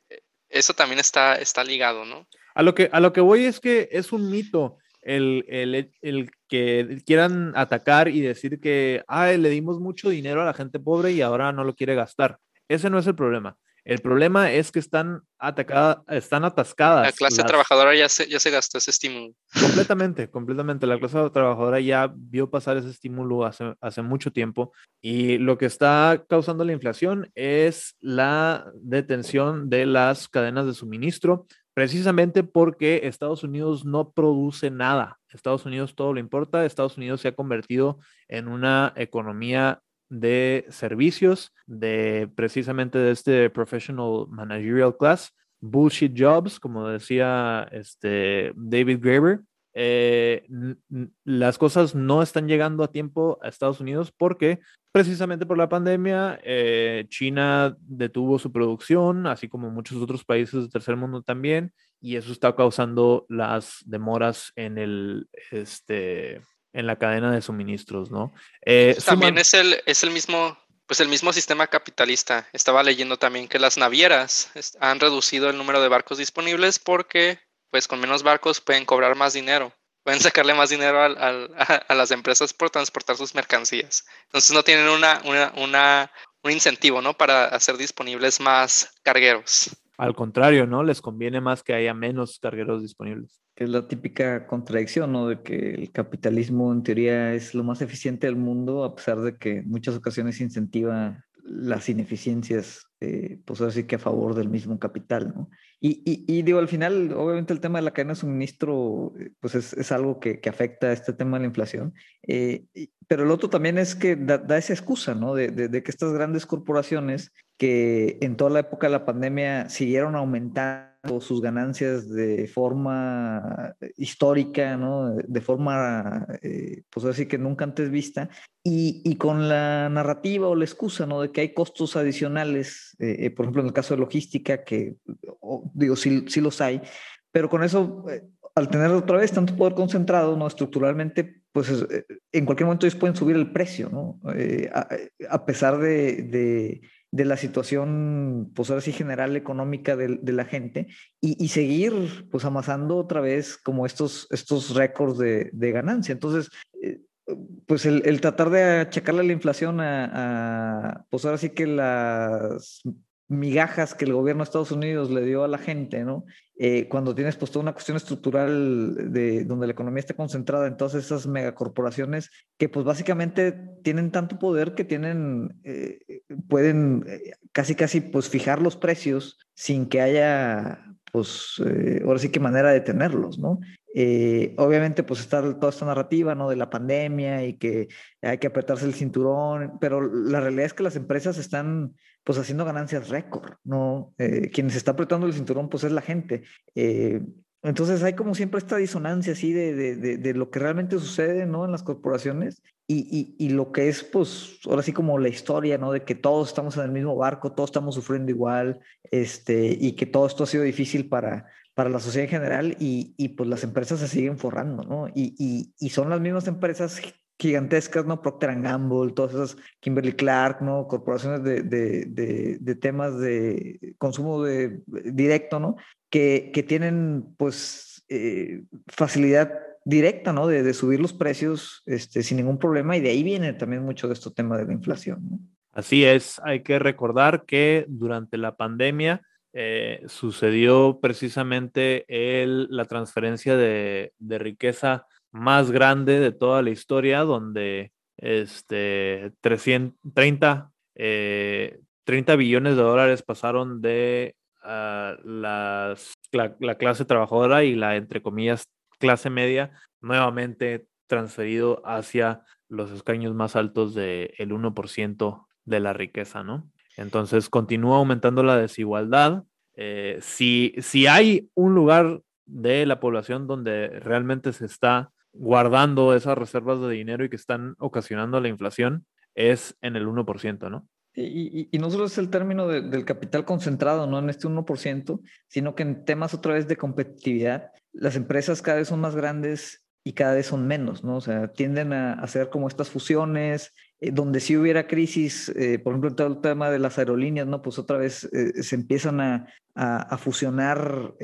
eso también está, está ligado, ¿no? A lo, que, a lo que voy es que es un mito el, el, el que quieran atacar y decir que, ay, le dimos mucho dinero a la gente pobre y ahora no lo quiere gastar. Ese no es el problema. El problema es que están atacadas, están atascadas. La clase trabajadora ya se, ya se gastó ese estímulo. Completamente, completamente. La clase trabajadora ya vio pasar ese estímulo hace, hace mucho tiempo y lo que está causando la inflación es la detención de las cadenas de suministro, precisamente porque Estados Unidos no produce nada. Estados Unidos todo lo importa. Estados Unidos se ha convertido en una economía de servicios, de precisamente de este professional managerial class, bullshit jobs, como decía este David Graeber, eh, las cosas no están llegando a tiempo a Estados Unidos porque precisamente por la pandemia eh, China detuvo su producción, así como muchos otros países del tercer mundo también, y eso está causando las demoras en el este en la cadena de suministros, ¿no? Eh, también es el, es el mismo pues el mismo sistema capitalista. Estaba leyendo también que las navieras han reducido el número de barcos disponibles porque pues con menos barcos pueden cobrar más dinero. Pueden sacarle más dinero a, las empresas por transportar sus mercancías. Entonces no tienen una, una, un incentivo, ¿no? Para hacer disponibles más cargueros. Al contrario, ¿no? Les conviene más que haya menos cargueros disponibles. Que es la típica contradicción, ¿no? De que el capitalismo en teoría es lo más eficiente del mundo, a pesar de que en muchas ocasiones incentiva las ineficiencias, eh, pues así que a favor del mismo capital, ¿no? Y, y, digo, al final, obviamente el tema de la cadena de suministro, eh, pues es, es algo que, que, afecta a este tema de la inflación, eh, pero el otro también es que da, da esa excusa, ¿no? De, de, de, que estas grandes corporaciones que en toda la época de la pandemia siguieron aumentando sus ganancias de forma histórica, ¿no? De forma, eh, pues así que nunca antes vista, y, y, con la narrativa o la excusa, ¿no? De que hay costos adicionales, eh, eh por ejemplo, en el caso de logística, que digo, sí, sí los hay, pero con eso, eh, al tener otra vez tanto poder concentrado, ¿no? Estructuralmente, pues eh, en cualquier momento ellos pueden subir el precio, ¿no? A, a, pesar de, de de la situación, pues ahora sí, general económica de, de la gente y, y, seguir, pues amasando otra vez como estos, estos récords de, de ganancia. Entonces, eh, pues el, el, tratar de achacarle la inflación a, a, pues ahora sí que las migajas que el gobierno de Estados Unidos le dio a la gente, ¿no? Eh, cuando tienes pues toda una cuestión estructural de donde la economía está concentrada en todas esas megacorporaciones que pues básicamente tienen tanto poder que tienen, eh, pueden eh, casi casi pues fijar los precios sin que haya pues eh, ahora sí que manera de tenerlos, ¿no? Eh, obviamente, pues está toda esta narrativa, ¿no? De la pandemia y que hay que apretarse el cinturón, pero la realidad es que las empresas están, pues, haciendo ganancias récord, ¿no? Eh, quienes está apretando el cinturón, pues, es la gente. Eh, entonces hay como siempre esta disonancia así de, de, de, lo que realmente sucede, ¿no? En las corporaciones y, y, y, lo que es, pues, ahora sí como la historia, ¿no? De que todos estamos en el mismo barco, todos estamos sufriendo igual, este, y que todo esto ha sido difícil para, para la sociedad en general y, y, pues las empresas se siguen forrando, ¿no? Y, y, y son las mismas empresas gigantescas, ¿no? Procter Gamble, todas esas, Kimberly Clark, ¿no? Corporaciones de, de, de, de temas de consumo de, directo, ¿no? Que, que tienen, pues, eh, facilidad directa, ¿no? De, subir los precios este, sin ningún problema y de ahí viene también mucho de este tema de la inflación, ¿no? Así es, hay que recordar que durante la pandemia eh, sucedió precisamente el, la transferencia de, riqueza más grande de toda la historia, donde este, 330 eh, 30 billones de dólares pasaron de uh, las, la, la, clase trabajadora y la, entre comillas, clase media, nuevamente transferido hacia los escaños más altos del de 1% de la riqueza, ¿no? Entonces continúa aumentando la desigualdad. Eh, si, si hay un lugar de la población donde realmente se está guardando esas reservas de dinero y que están ocasionando la inflación, es en el 1%, ¿no? Y, y, no solo es el término de, del capital concentrado, no en este 1%, sino que en temas otra vez de competitividad, las empresas cada vez son más grandes y cada vez son menos, ¿no? O sea, tienden a hacer como estas fusiones, eh, donde si hubiera crisis, eh, por ejemplo, todo el tema de las aerolíneas, ¿no? Pues otra vez eh, se empiezan a, a, fusionar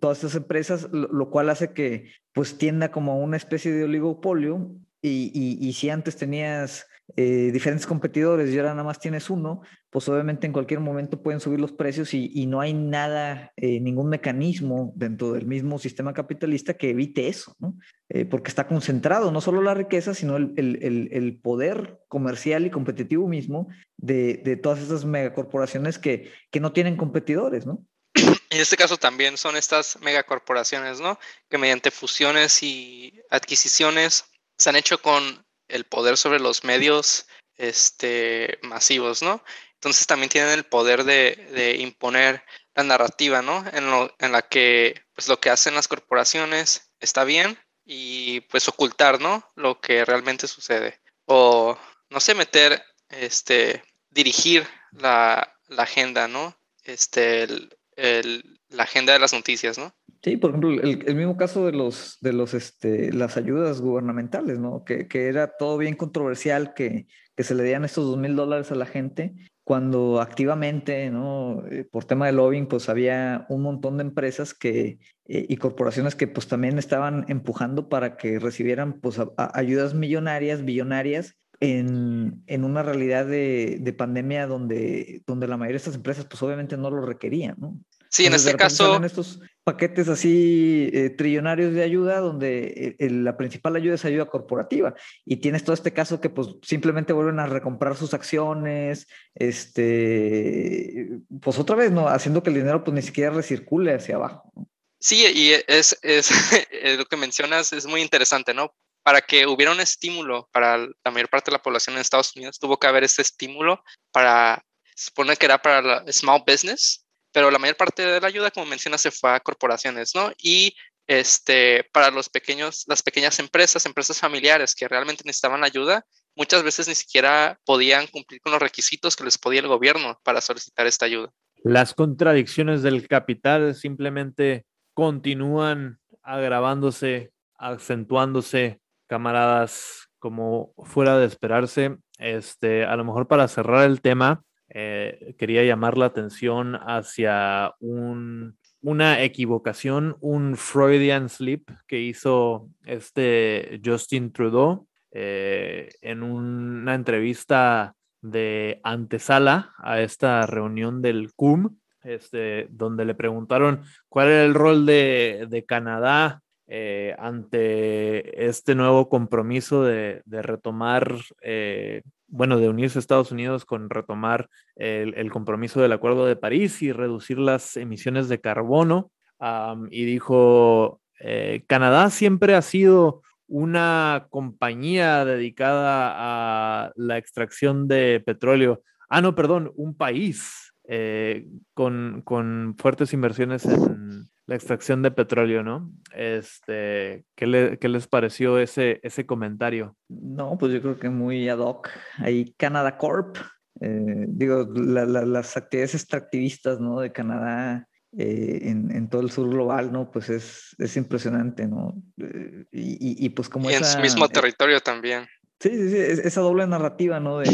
todas estas empresas, lo, lo, cual hace que pues tienda como una especie de oligopolio y, y, y si antes tenías eh, diferentes competidores y ahora nada más tienes uno, pues obviamente en cualquier momento pueden subir los precios y, no hay nada, eh, ningún mecanismo dentro del mismo sistema capitalista que evite eso, ¿no? Eh, porque está concentrado no solo la riqueza, sino el poder comercial y competitivo mismo de, de, todas esas megacorporaciones que, que no tienen competidores, ¿no? En este caso también son estas megacorporaciones, ¿no? Que mediante fusiones y adquisiciones se han hecho con el poder sobre los medios este, masivos, ¿no? Entonces también tienen el poder de, de imponer la narrativa, ¿no? En, lo, en, la que pues, lo que hacen las corporaciones está bien y pues ocultar, ¿no? Lo que realmente sucede. O, no sé, meter, este, dirigir la, la agenda, ¿no? Este, el, el, la agenda de las noticias, ¿no? Sí, por ejemplo, el, mismo caso de los de los este las ayudas gubernamentales, ¿no? Que, que era todo bien controversial que, que se le dieran estos dos mil dólares a la gente cuando activamente, ¿no? Eh, por tema de lobbying, pues había un montón de empresas que, eh, y corporaciones que pues también estaban empujando para que recibieran pues ayudas millonarias, billonarias, en, en una realidad de, de, pandemia donde, donde la mayoría de estas empresas pues obviamente no lo requerían, ¿no? Sí, en este caso. estos paquetes así eh, trillonarios de ayuda, donde eh, la principal ayuda es ayuda corporativa. Y tienes todo este caso que, pues, simplemente vuelven a recomprar sus acciones, este, pues otra vez, ¿no? Haciendo que el dinero, pues, ni siquiera recircule hacia abajo. ¿no? Sí, y es, es lo que mencionas es muy interesante, ¿no? Para que hubiera un estímulo para la mayor parte de la población en Estados Unidos, tuvo que haber este estímulo para, se supone que era para la small business, pero la mayor parte de la ayuda, como mencionas, se fue a corporaciones, ¿no? Y este, para los pequeños, las pequeñas empresas, empresas familiares que realmente necesitaban ayuda, muchas veces ni siquiera podían cumplir con los requisitos que les podía el gobierno para solicitar esta ayuda. Las contradicciones del capital simplemente continúan agravándose, acentuándose, camaradas, como fuera de esperarse. Este, a lo mejor para cerrar el tema, eh, quería llamar la atención hacia un, una equivocación, un Freudian slip que hizo este Justin Trudeau eh, en una entrevista de antesala a esta reunión del CUM, este, donde le preguntaron cuál era el rol de, Canadá eh, ante este nuevo compromiso de, retomar bueno, de unirse a Estados Unidos con retomar el, compromiso del Acuerdo de París y reducir las emisiones de carbono. Y dijo, eh, Canadá siempre ha sido una compañía dedicada a la extracción de petróleo. Ah, no, perdón, un país eh, con, con, fuertes inversiones en la extracción de petróleo, ¿no? Este, ¿qué, le, qué les pareció ese, ese comentario? No, pues yo creo que muy ad hoc. Ahí Canada Corp, eh, digo, la, la, las actividades extractivistas, ¿no? De Canadá eh, en, en, todo el sur global, ¿no? Pues es, es impresionante, ¿no? Eh, y, y, pues como... Y esa, en su mismo territorio también. Sí, sí, sí, esa doble narrativa, ¿no? De,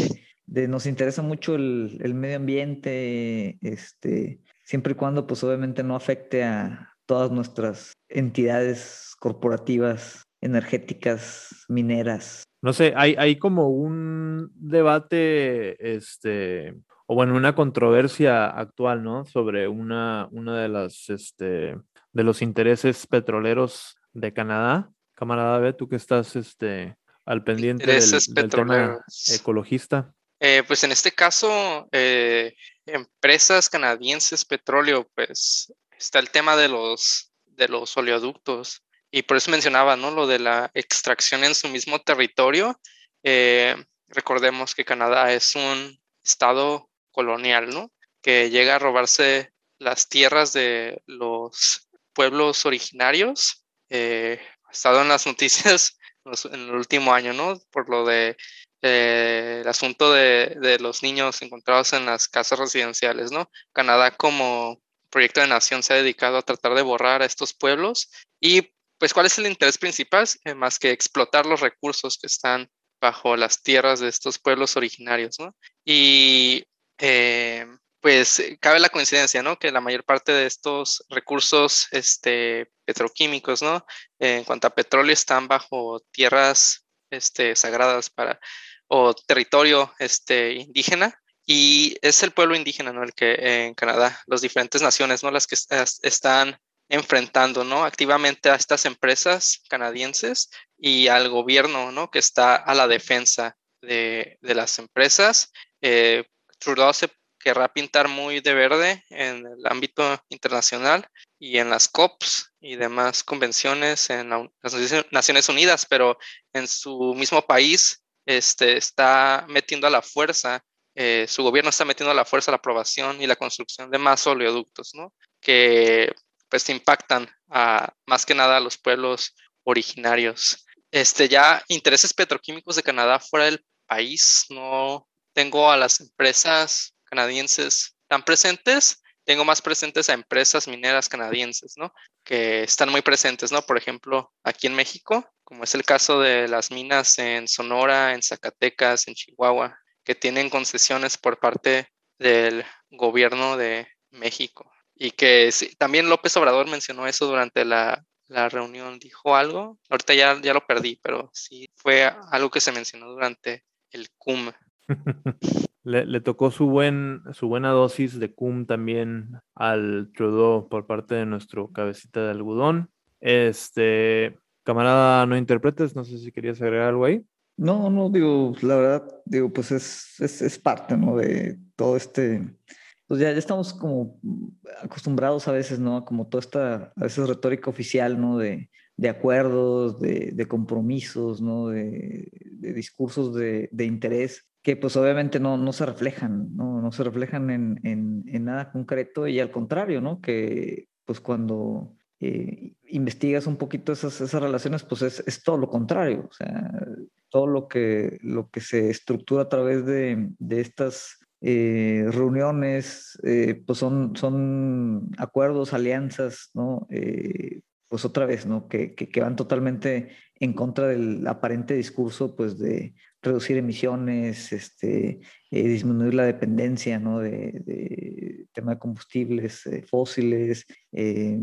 de nos interesa mucho el, el medio ambiente, este siempre y cuando pues obviamente no afecte a todas nuestras entidades corporativas, energéticas, mineras. No sé, hay, hay como un debate, este, o bueno, una controversia actual, ¿no? Sobre una, una de las, este, de los intereses petroleros de Canadá. Camarada B, tú que estás, este, al pendiente del, del tema ecologista. Eh, pues en este caso, eh, empresas canadienses petróleo, pues está el tema de los, de los oleoductos. Y por eso mencionaba, ¿no? Lo de la extracción en su mismo territorio. Eh, recordemos que Canadá es un estado colonial, ¿no? Que llega a robarse las tierras de los pueblos originarios. Ha estado en las noticias en el último año, ¿no? Por lo de eh, el asunto de, de, los niños encontrados en las casas residenciales, ¿no? Canadá como proyecto de nación se ha dedicado a tratar de borrar a estos pueblos y pues cuál es el interés principal eh, más que explotar los recursos que están bajo las tierras de estos pueblos originarios, ¿no? Y eh, pues cabe la coincidencia, ¿no? Que la mayor parte de estos recursos este, petroquímicos, ¿no? en cuanto a petróleo, están bajo tierras este, sagradas para o territorio este, indígena y es el pueblo indígena, ¿no? El que en Canadá, las diferentes naciones, ¿no? Las que están enfrentando, ¿no? Activamente a estas empresas canadienses y al gobierno, ¿no? Que está a la defensa de, de las empresas. Eh, Trudeau se querrá pintar muy de verde en el ámbito internacional y en las COPs y demás convenciones en las Naciones Unidas, pero en su mismo país este, está metiendo a la fuerza, eh, su gobierno está metiendo a la fuerza la aprobación y la construcción de más oleoductos, ¿no? Que pues impactan más que nada a los pueblos originarios. Este, ya intereses petroquímicos de Canadá fuera del país, no tengo a las empresas canadienses tan presentes, tengo más presentes a empresas mineras canadienses, ¿no? Que están muy presentes, ¿no? Por ejemplo, aquí en México, como es el caso de las minas en Sonora, en Zacatecas, en Chihuahua, que tienen concesiones por parte del gobierno de México. Y que también López Obrador mencionó eso durante la, reunión. ¿Dijo algo? Ahorita ya, ya lo perdí, pero sí fue algo que se mencionó durante el CUM. Le, tocó su, buen, su buena dosis de cum también al Trudeau por parte de nuestro cabecita de algodón. Este, camarada, no interpretes, no sé si querías agregar algo ahí. No, no, digo, la verdad, digo, pues es, es, parte, ¿no? De todo este, pues ya, ya estamos como acostumbrados a veces, ¿no? Como toda esta, a veces retórica oficial, ¿no? De, de acuerdos, de, de, compromisos, ¿no? De, de discursos de, interés que pues obviamente no, no se reflejan, ¿no? no se reflejan en, en, en, nada concreto y al contrario, ¿no? Que pues cuando eh, investigas un poquito esas, esas relaciones, pues es, es, todo lo contrario, o sea, todo lo que, lo que se estructura a través de, de estas eh, reuniones, eh, pues son, son acuerdos, alianzas, ¿no? pues otra vez, ¿no? Que, que, que, van totalmente en contra del aparente discurso, pues de reducir emisiones, este, eh, disminuir la dependencia ¿no? de, tema de combustibles eh, fósiles, eh,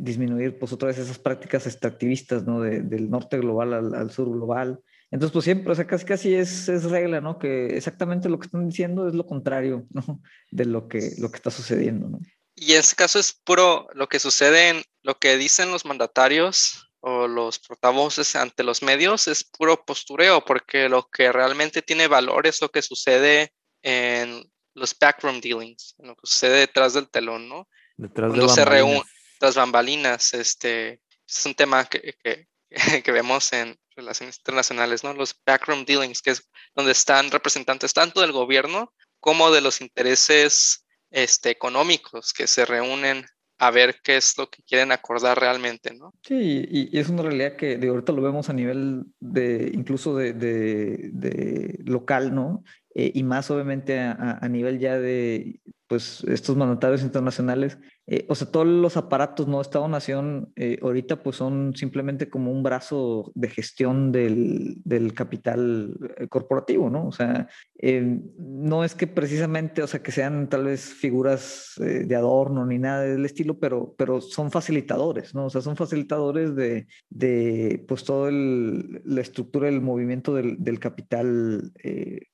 disminuir pues otra vez esas prácticas extractivistas ¿no? del norte global al, sur global. Entonces, pues siempre, o sea, casi, casi es, regla, ¿no? Que exactamente lo que están diciendo es lo contrario, ¿no? De lo que, lo que está sucediendo. Y este caso es puro lo que sucede en lo que dicen los mandatarios o los portavoces ante los medios es puro postureo, porque lo que realmente tiene valor es lo que sucede en los backroom dealings, lo que sucede detrás del telón, ¿no? Detrás Cuando se reúnen las bambalinas, este es un tema que, que, que, vemos en relaciones internacionales, ¿no? Los backroom dealings, que es donde están representantes tanto del gobierno como de los intereses este, económicos que se reúnen a ver qué es lo que quieren acordar realmente, ¿no? Sí, y, es una realidad que de ahorita lo vemos a nivel de, incluso de, de, local, ¿no? Eh, y más obviamente a, a, nivel ya de, pues, estos mandatarios internacionales eh, o sea, todos los aparatos, ¿no? Estado-Nación, eh, ahorita pues son simplemente como un brazo de gestión del, del capital eh, corporativo, ¿no? O sea, no es que precisamente, o sea, que sean tal vez figuras de adorno ni nada del estilo, pero, pero son facilitadores, ¿no? O sea, son facilitadores de, de pues toda la estructura del movimiento del, del capital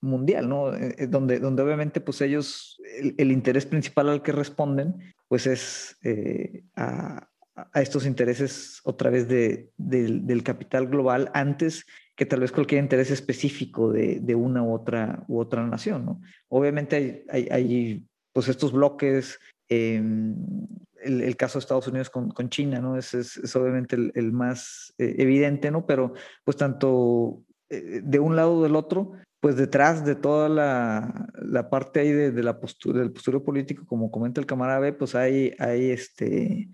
mundial, ¿no? donde, donde obviamente pues ellos, el, el interés principal al que responden, pues es eh, a, estos intereses otra vez de, del capital global antes que tal vez cualquier interés específico de, de una u otra, u otra nación. ¿no? Obviamente hay, hay, pues estos bloques, em, el, caso de Estados Unidos con, con China, ¿no? Es, es, obviamente el, más eh, evidente, ¿no? Pero pues tanto eh, de un lado o del otro, pues detrás de toda la, la parte ahí de, la postura, del postura político, como comenta el camarada B, pues hay, hay este,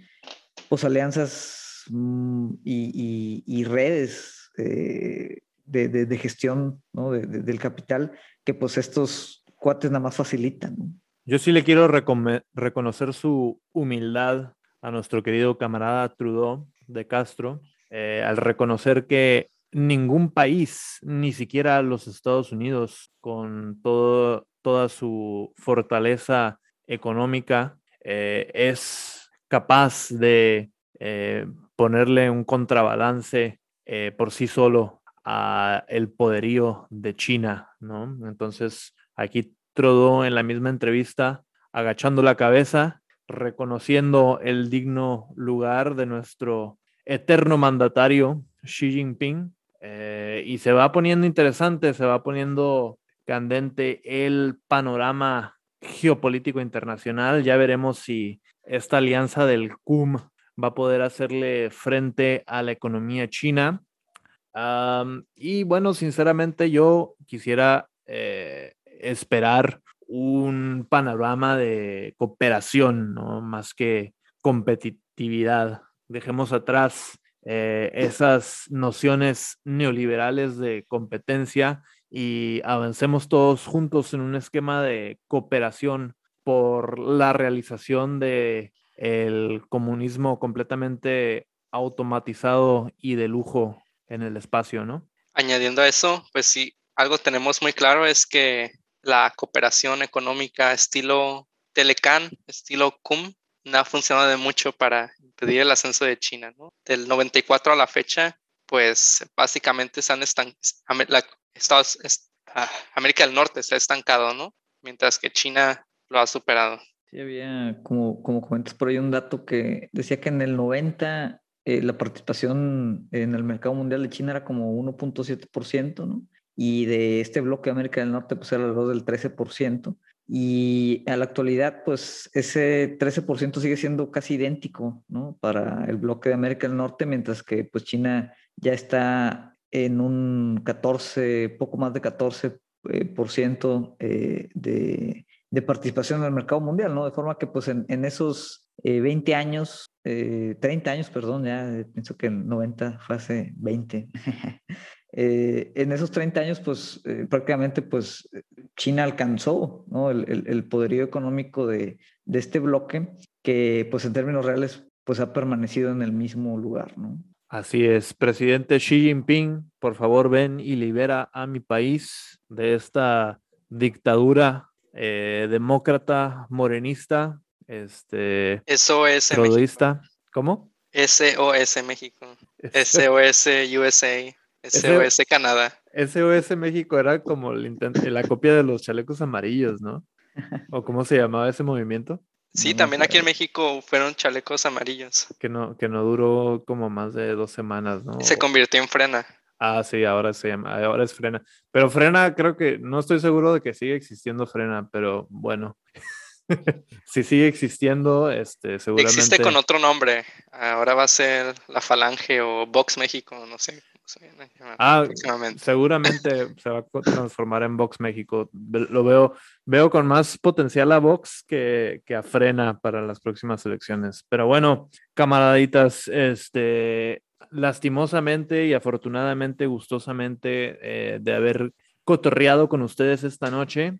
pues alianzas mm, y, redes eh, de, de, gestión ¿no? del capital que pues estos cuates nada más facilitan. Yo sí le quiero reconocer su humildad a nuestro querido camarada Trudeau de Castro, eh, al reconocer que ningún país, ni siquiera los Estados Unidos, con todo, toda su fortaleza económica, eh, es capaz de eh, ponerle un contrabalance eh, por sí solo a el poderío de China, ¿no? Entonces, aquí Trudeau en la misma entrevista, agachando la cabeza, reconociendo el digno lugar de nuestro eterno mandatario Xi Jinping, eh, y se va poniendo interesante, se va poniendo candente el panorama geopolítico internacional. Ya veremos si esta alianza del CUM va a poder hacerle frente a la economía china. y bueno, sinceramente yo quisiera eh, esperar un panorama de cooperación, ¿no? más que competitividad. Dejemos atrás eh, esas nociones neoliberales de competencia y avancemos todos juntos en un esquema de cooperación por la realización de el comunismo completamente automatizado y de lujo en el espacio, ¿no? Añadiendo a eso, pues sí, algo tenemos muy claro es que la cooperación económica estilo Telecan, estilo CUM, no ha funcionado de mucho para impedir el ascenso de China, ¿no? Del 94 a la fecha, pues básicamente se han Estados, ah, América del Norte se ha estancado, ¿no? Mientras que China lo ha superado. Sí, había, como, como comentas por ahí, un dato que decía que en el 90 eh, la participación en el mercado mundial de China era como 1.7%, ¿no? Y de este bloque de América del Norte, pues era alrededor del 13%. Y a la actualidad, pues ese 13% sigue siendo casi idéntico, ¿no? Para el bloque de América del Norte, mientras que pues China ya está en un 14, poco más de 14% eh, por ciento, eh, de, de, participación en el mercado mundial, ¿no? De forma que pues en, esos 20 eh, años, 30 años, perdón, ya pienso que en 90 fue hace 20. en esos 30 años, pues prácticamente pues China alcanzó ¿no? el, el, poderío económico de, de, este bloque que pues en términos reales pues ha permanecido en el mismo lugar, ¿no? Así es, presidente Xi Jinping, por favor ven y libera a mi país de esta dictadura eh, demócrata, morenista, este, SOS México. ¿Cómo? SOS México, SOS USA, SOS Canadá. SOS México era como la copia de los chalecos amarillos, ¿no? ¿O cómo se llamaba ese movimiento? Sí, también aquí en México fueron chalecos amarillos. Que no, que no duró como más de dos semanas, ¿no? Se convirtió en frena. Ah, sí, ahora se llama, ahora es frena. Pero frena, creo que, no estoy seguro de que siga existiendo frena, pero bueno. si sigue existiendo, este, seguramente. Existe con otro nombre. Ahora va a ser la Falange o Vox México, no sé. Ah, seguramente se va a transformar en Vox México. Lo veo, veo con más potencial a Vox que, que a Frena para las próximas elecciones. Pero bueno, camaraditas, este, lastimosamente y afortunadamente, gustosamente eh, de haber cotorreado con ustedes esta noche.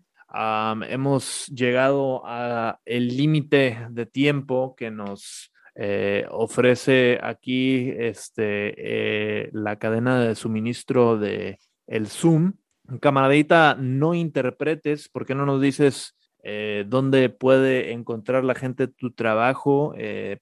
hemos llegado a el límite de tiempo que nos eh, ofrece aquí este, eh, la cadena de suministro de el Zoom. Camaradita, no interpretes, ¿por qué no nos dices eh, dónde puede encontrar la gente tu trabajo?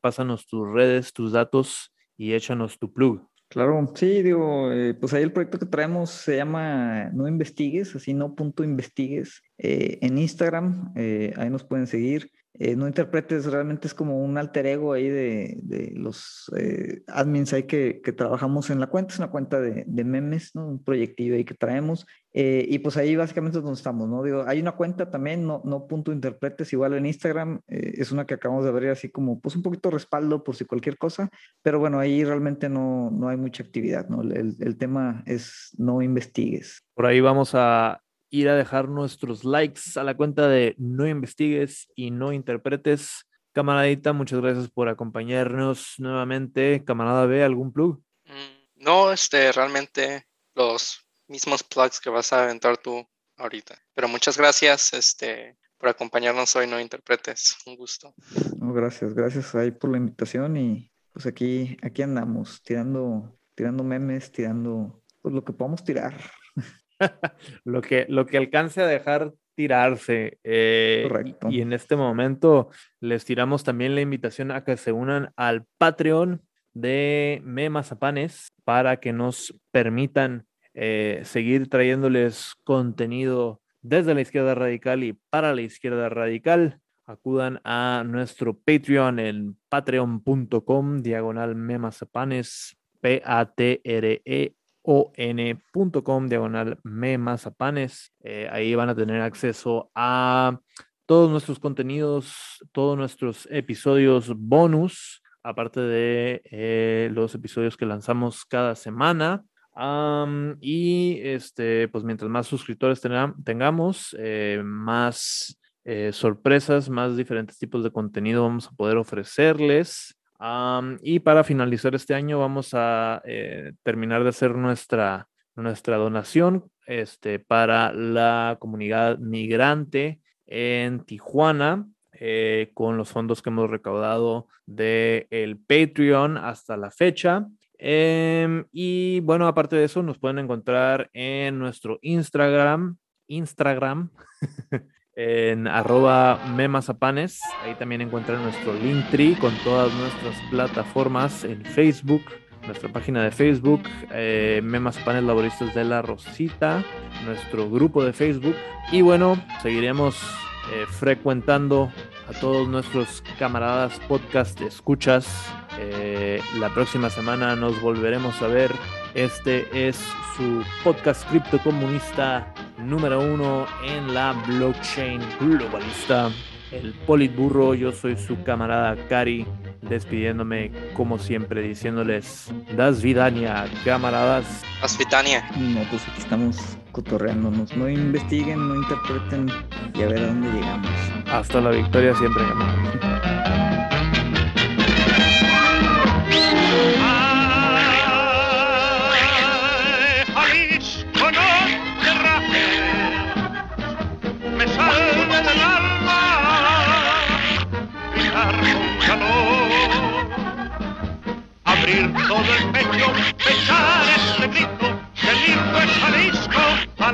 pásanos tus redes, tus datos y échanos tu plug. Claro, sí, digo, pues ahí el proyecto que traemos se llama No Investigues, así no punto investigues. en Instagram, ahí nos pueden seguir. Eh, no interpretes, realmente es como un alter ego ahí de, los eh, admins ahí que, trabajamos en la cuenta, es una cuenta de, memes, ¿no? Un proyectivo ahí que traemos. Eh, y pues ahí básicamente es donde estamos, ¿no? Digo, hay una cuenta también, no, no punto interpretes, igual en Instagram, es una que acabamos de abrir así como, pues un poquito respaldo por si cualquier cosa, pero bueno, ahí realmente no, no hay mucha actividad, ¿no? El, el tema es no investigues. Por ahí vamos a ir a dejar nuestros likes a la cuenta de No investigues y no interpretes. Camaradita, muchas gracias por acompañarnos nuevamente. Camarada B, ¿algún plug? Mm, no, este, realmente los mismos plugs que vas a aventar tú ahorita. Pero muchas gracias, este, por acompañarnos hoy, no interpretes. Un gusto. gracias, gracias ahí por la invitación y pues aquí, aquí andamos, tirando, tirando memes, tirando pues lo que podamos tirar. lo, que, lo que alcance a dejar tirarse. Eh, Correcto. Y, en este momento les tiramos también la invitación a que se unan al Patreon de Memazapanes para que nos permitan eh, seguir trayéndoles contenido desde la izquierda radical y para la izquierda radical. Acudan a nuestro Patreon en patreon.com diagonal memazapanes, P-A-T-R-E on.com diagonal memazapanes. Eh, ahí van a tener acceso a todos nuestros contenidos, todos nuestros episodios bonus, aparte de eh, los episodios que lanzamos cada semana. y este, pues mientras más suscriptores tengamos, eh, más sorpresas, más diferentes tipos de contenido vamos a poder ofrecerles. Y para finalizar este año vamos a eh, terminar de hacer nuestra, nuestra donación este, para la comunidad migrante en Tijuana. eh, con los fondos que hemos recaudado del el Patreon hasta la fecha. Em, y bueno, aparte de eso, nos pueden encontrar en nuestro Instagram, Instagram, en arroba memazapanes. Ahí también encuentran nuestro Linktree con todas nuestras plataformas en Facebook, nuestra página de Facebook, eh, Memazapanes Laboristas de la Rosita, nuestro grupo de Facebook. Y bueno, seguiremos eh, frecuentando a todos nuestros camaradas podcast escuchas. Eh, la próxima semana nos volveremos a ver. Este es su podcast criptocomunista número uno en la blockchain globalista. El Politburro, yo soy su camarada Cari, despidiéndome como siempre, diciéndoles Das Vidania, camaradas. Hospitania. No, pues aquí estamos cotorreándonos. No investiguen, no interpreten y a ver a dónde llegamos. Hasta la victoria siempre, camaradas. abrir todo el pecho, echar este grito, el lindo es Jalisco, a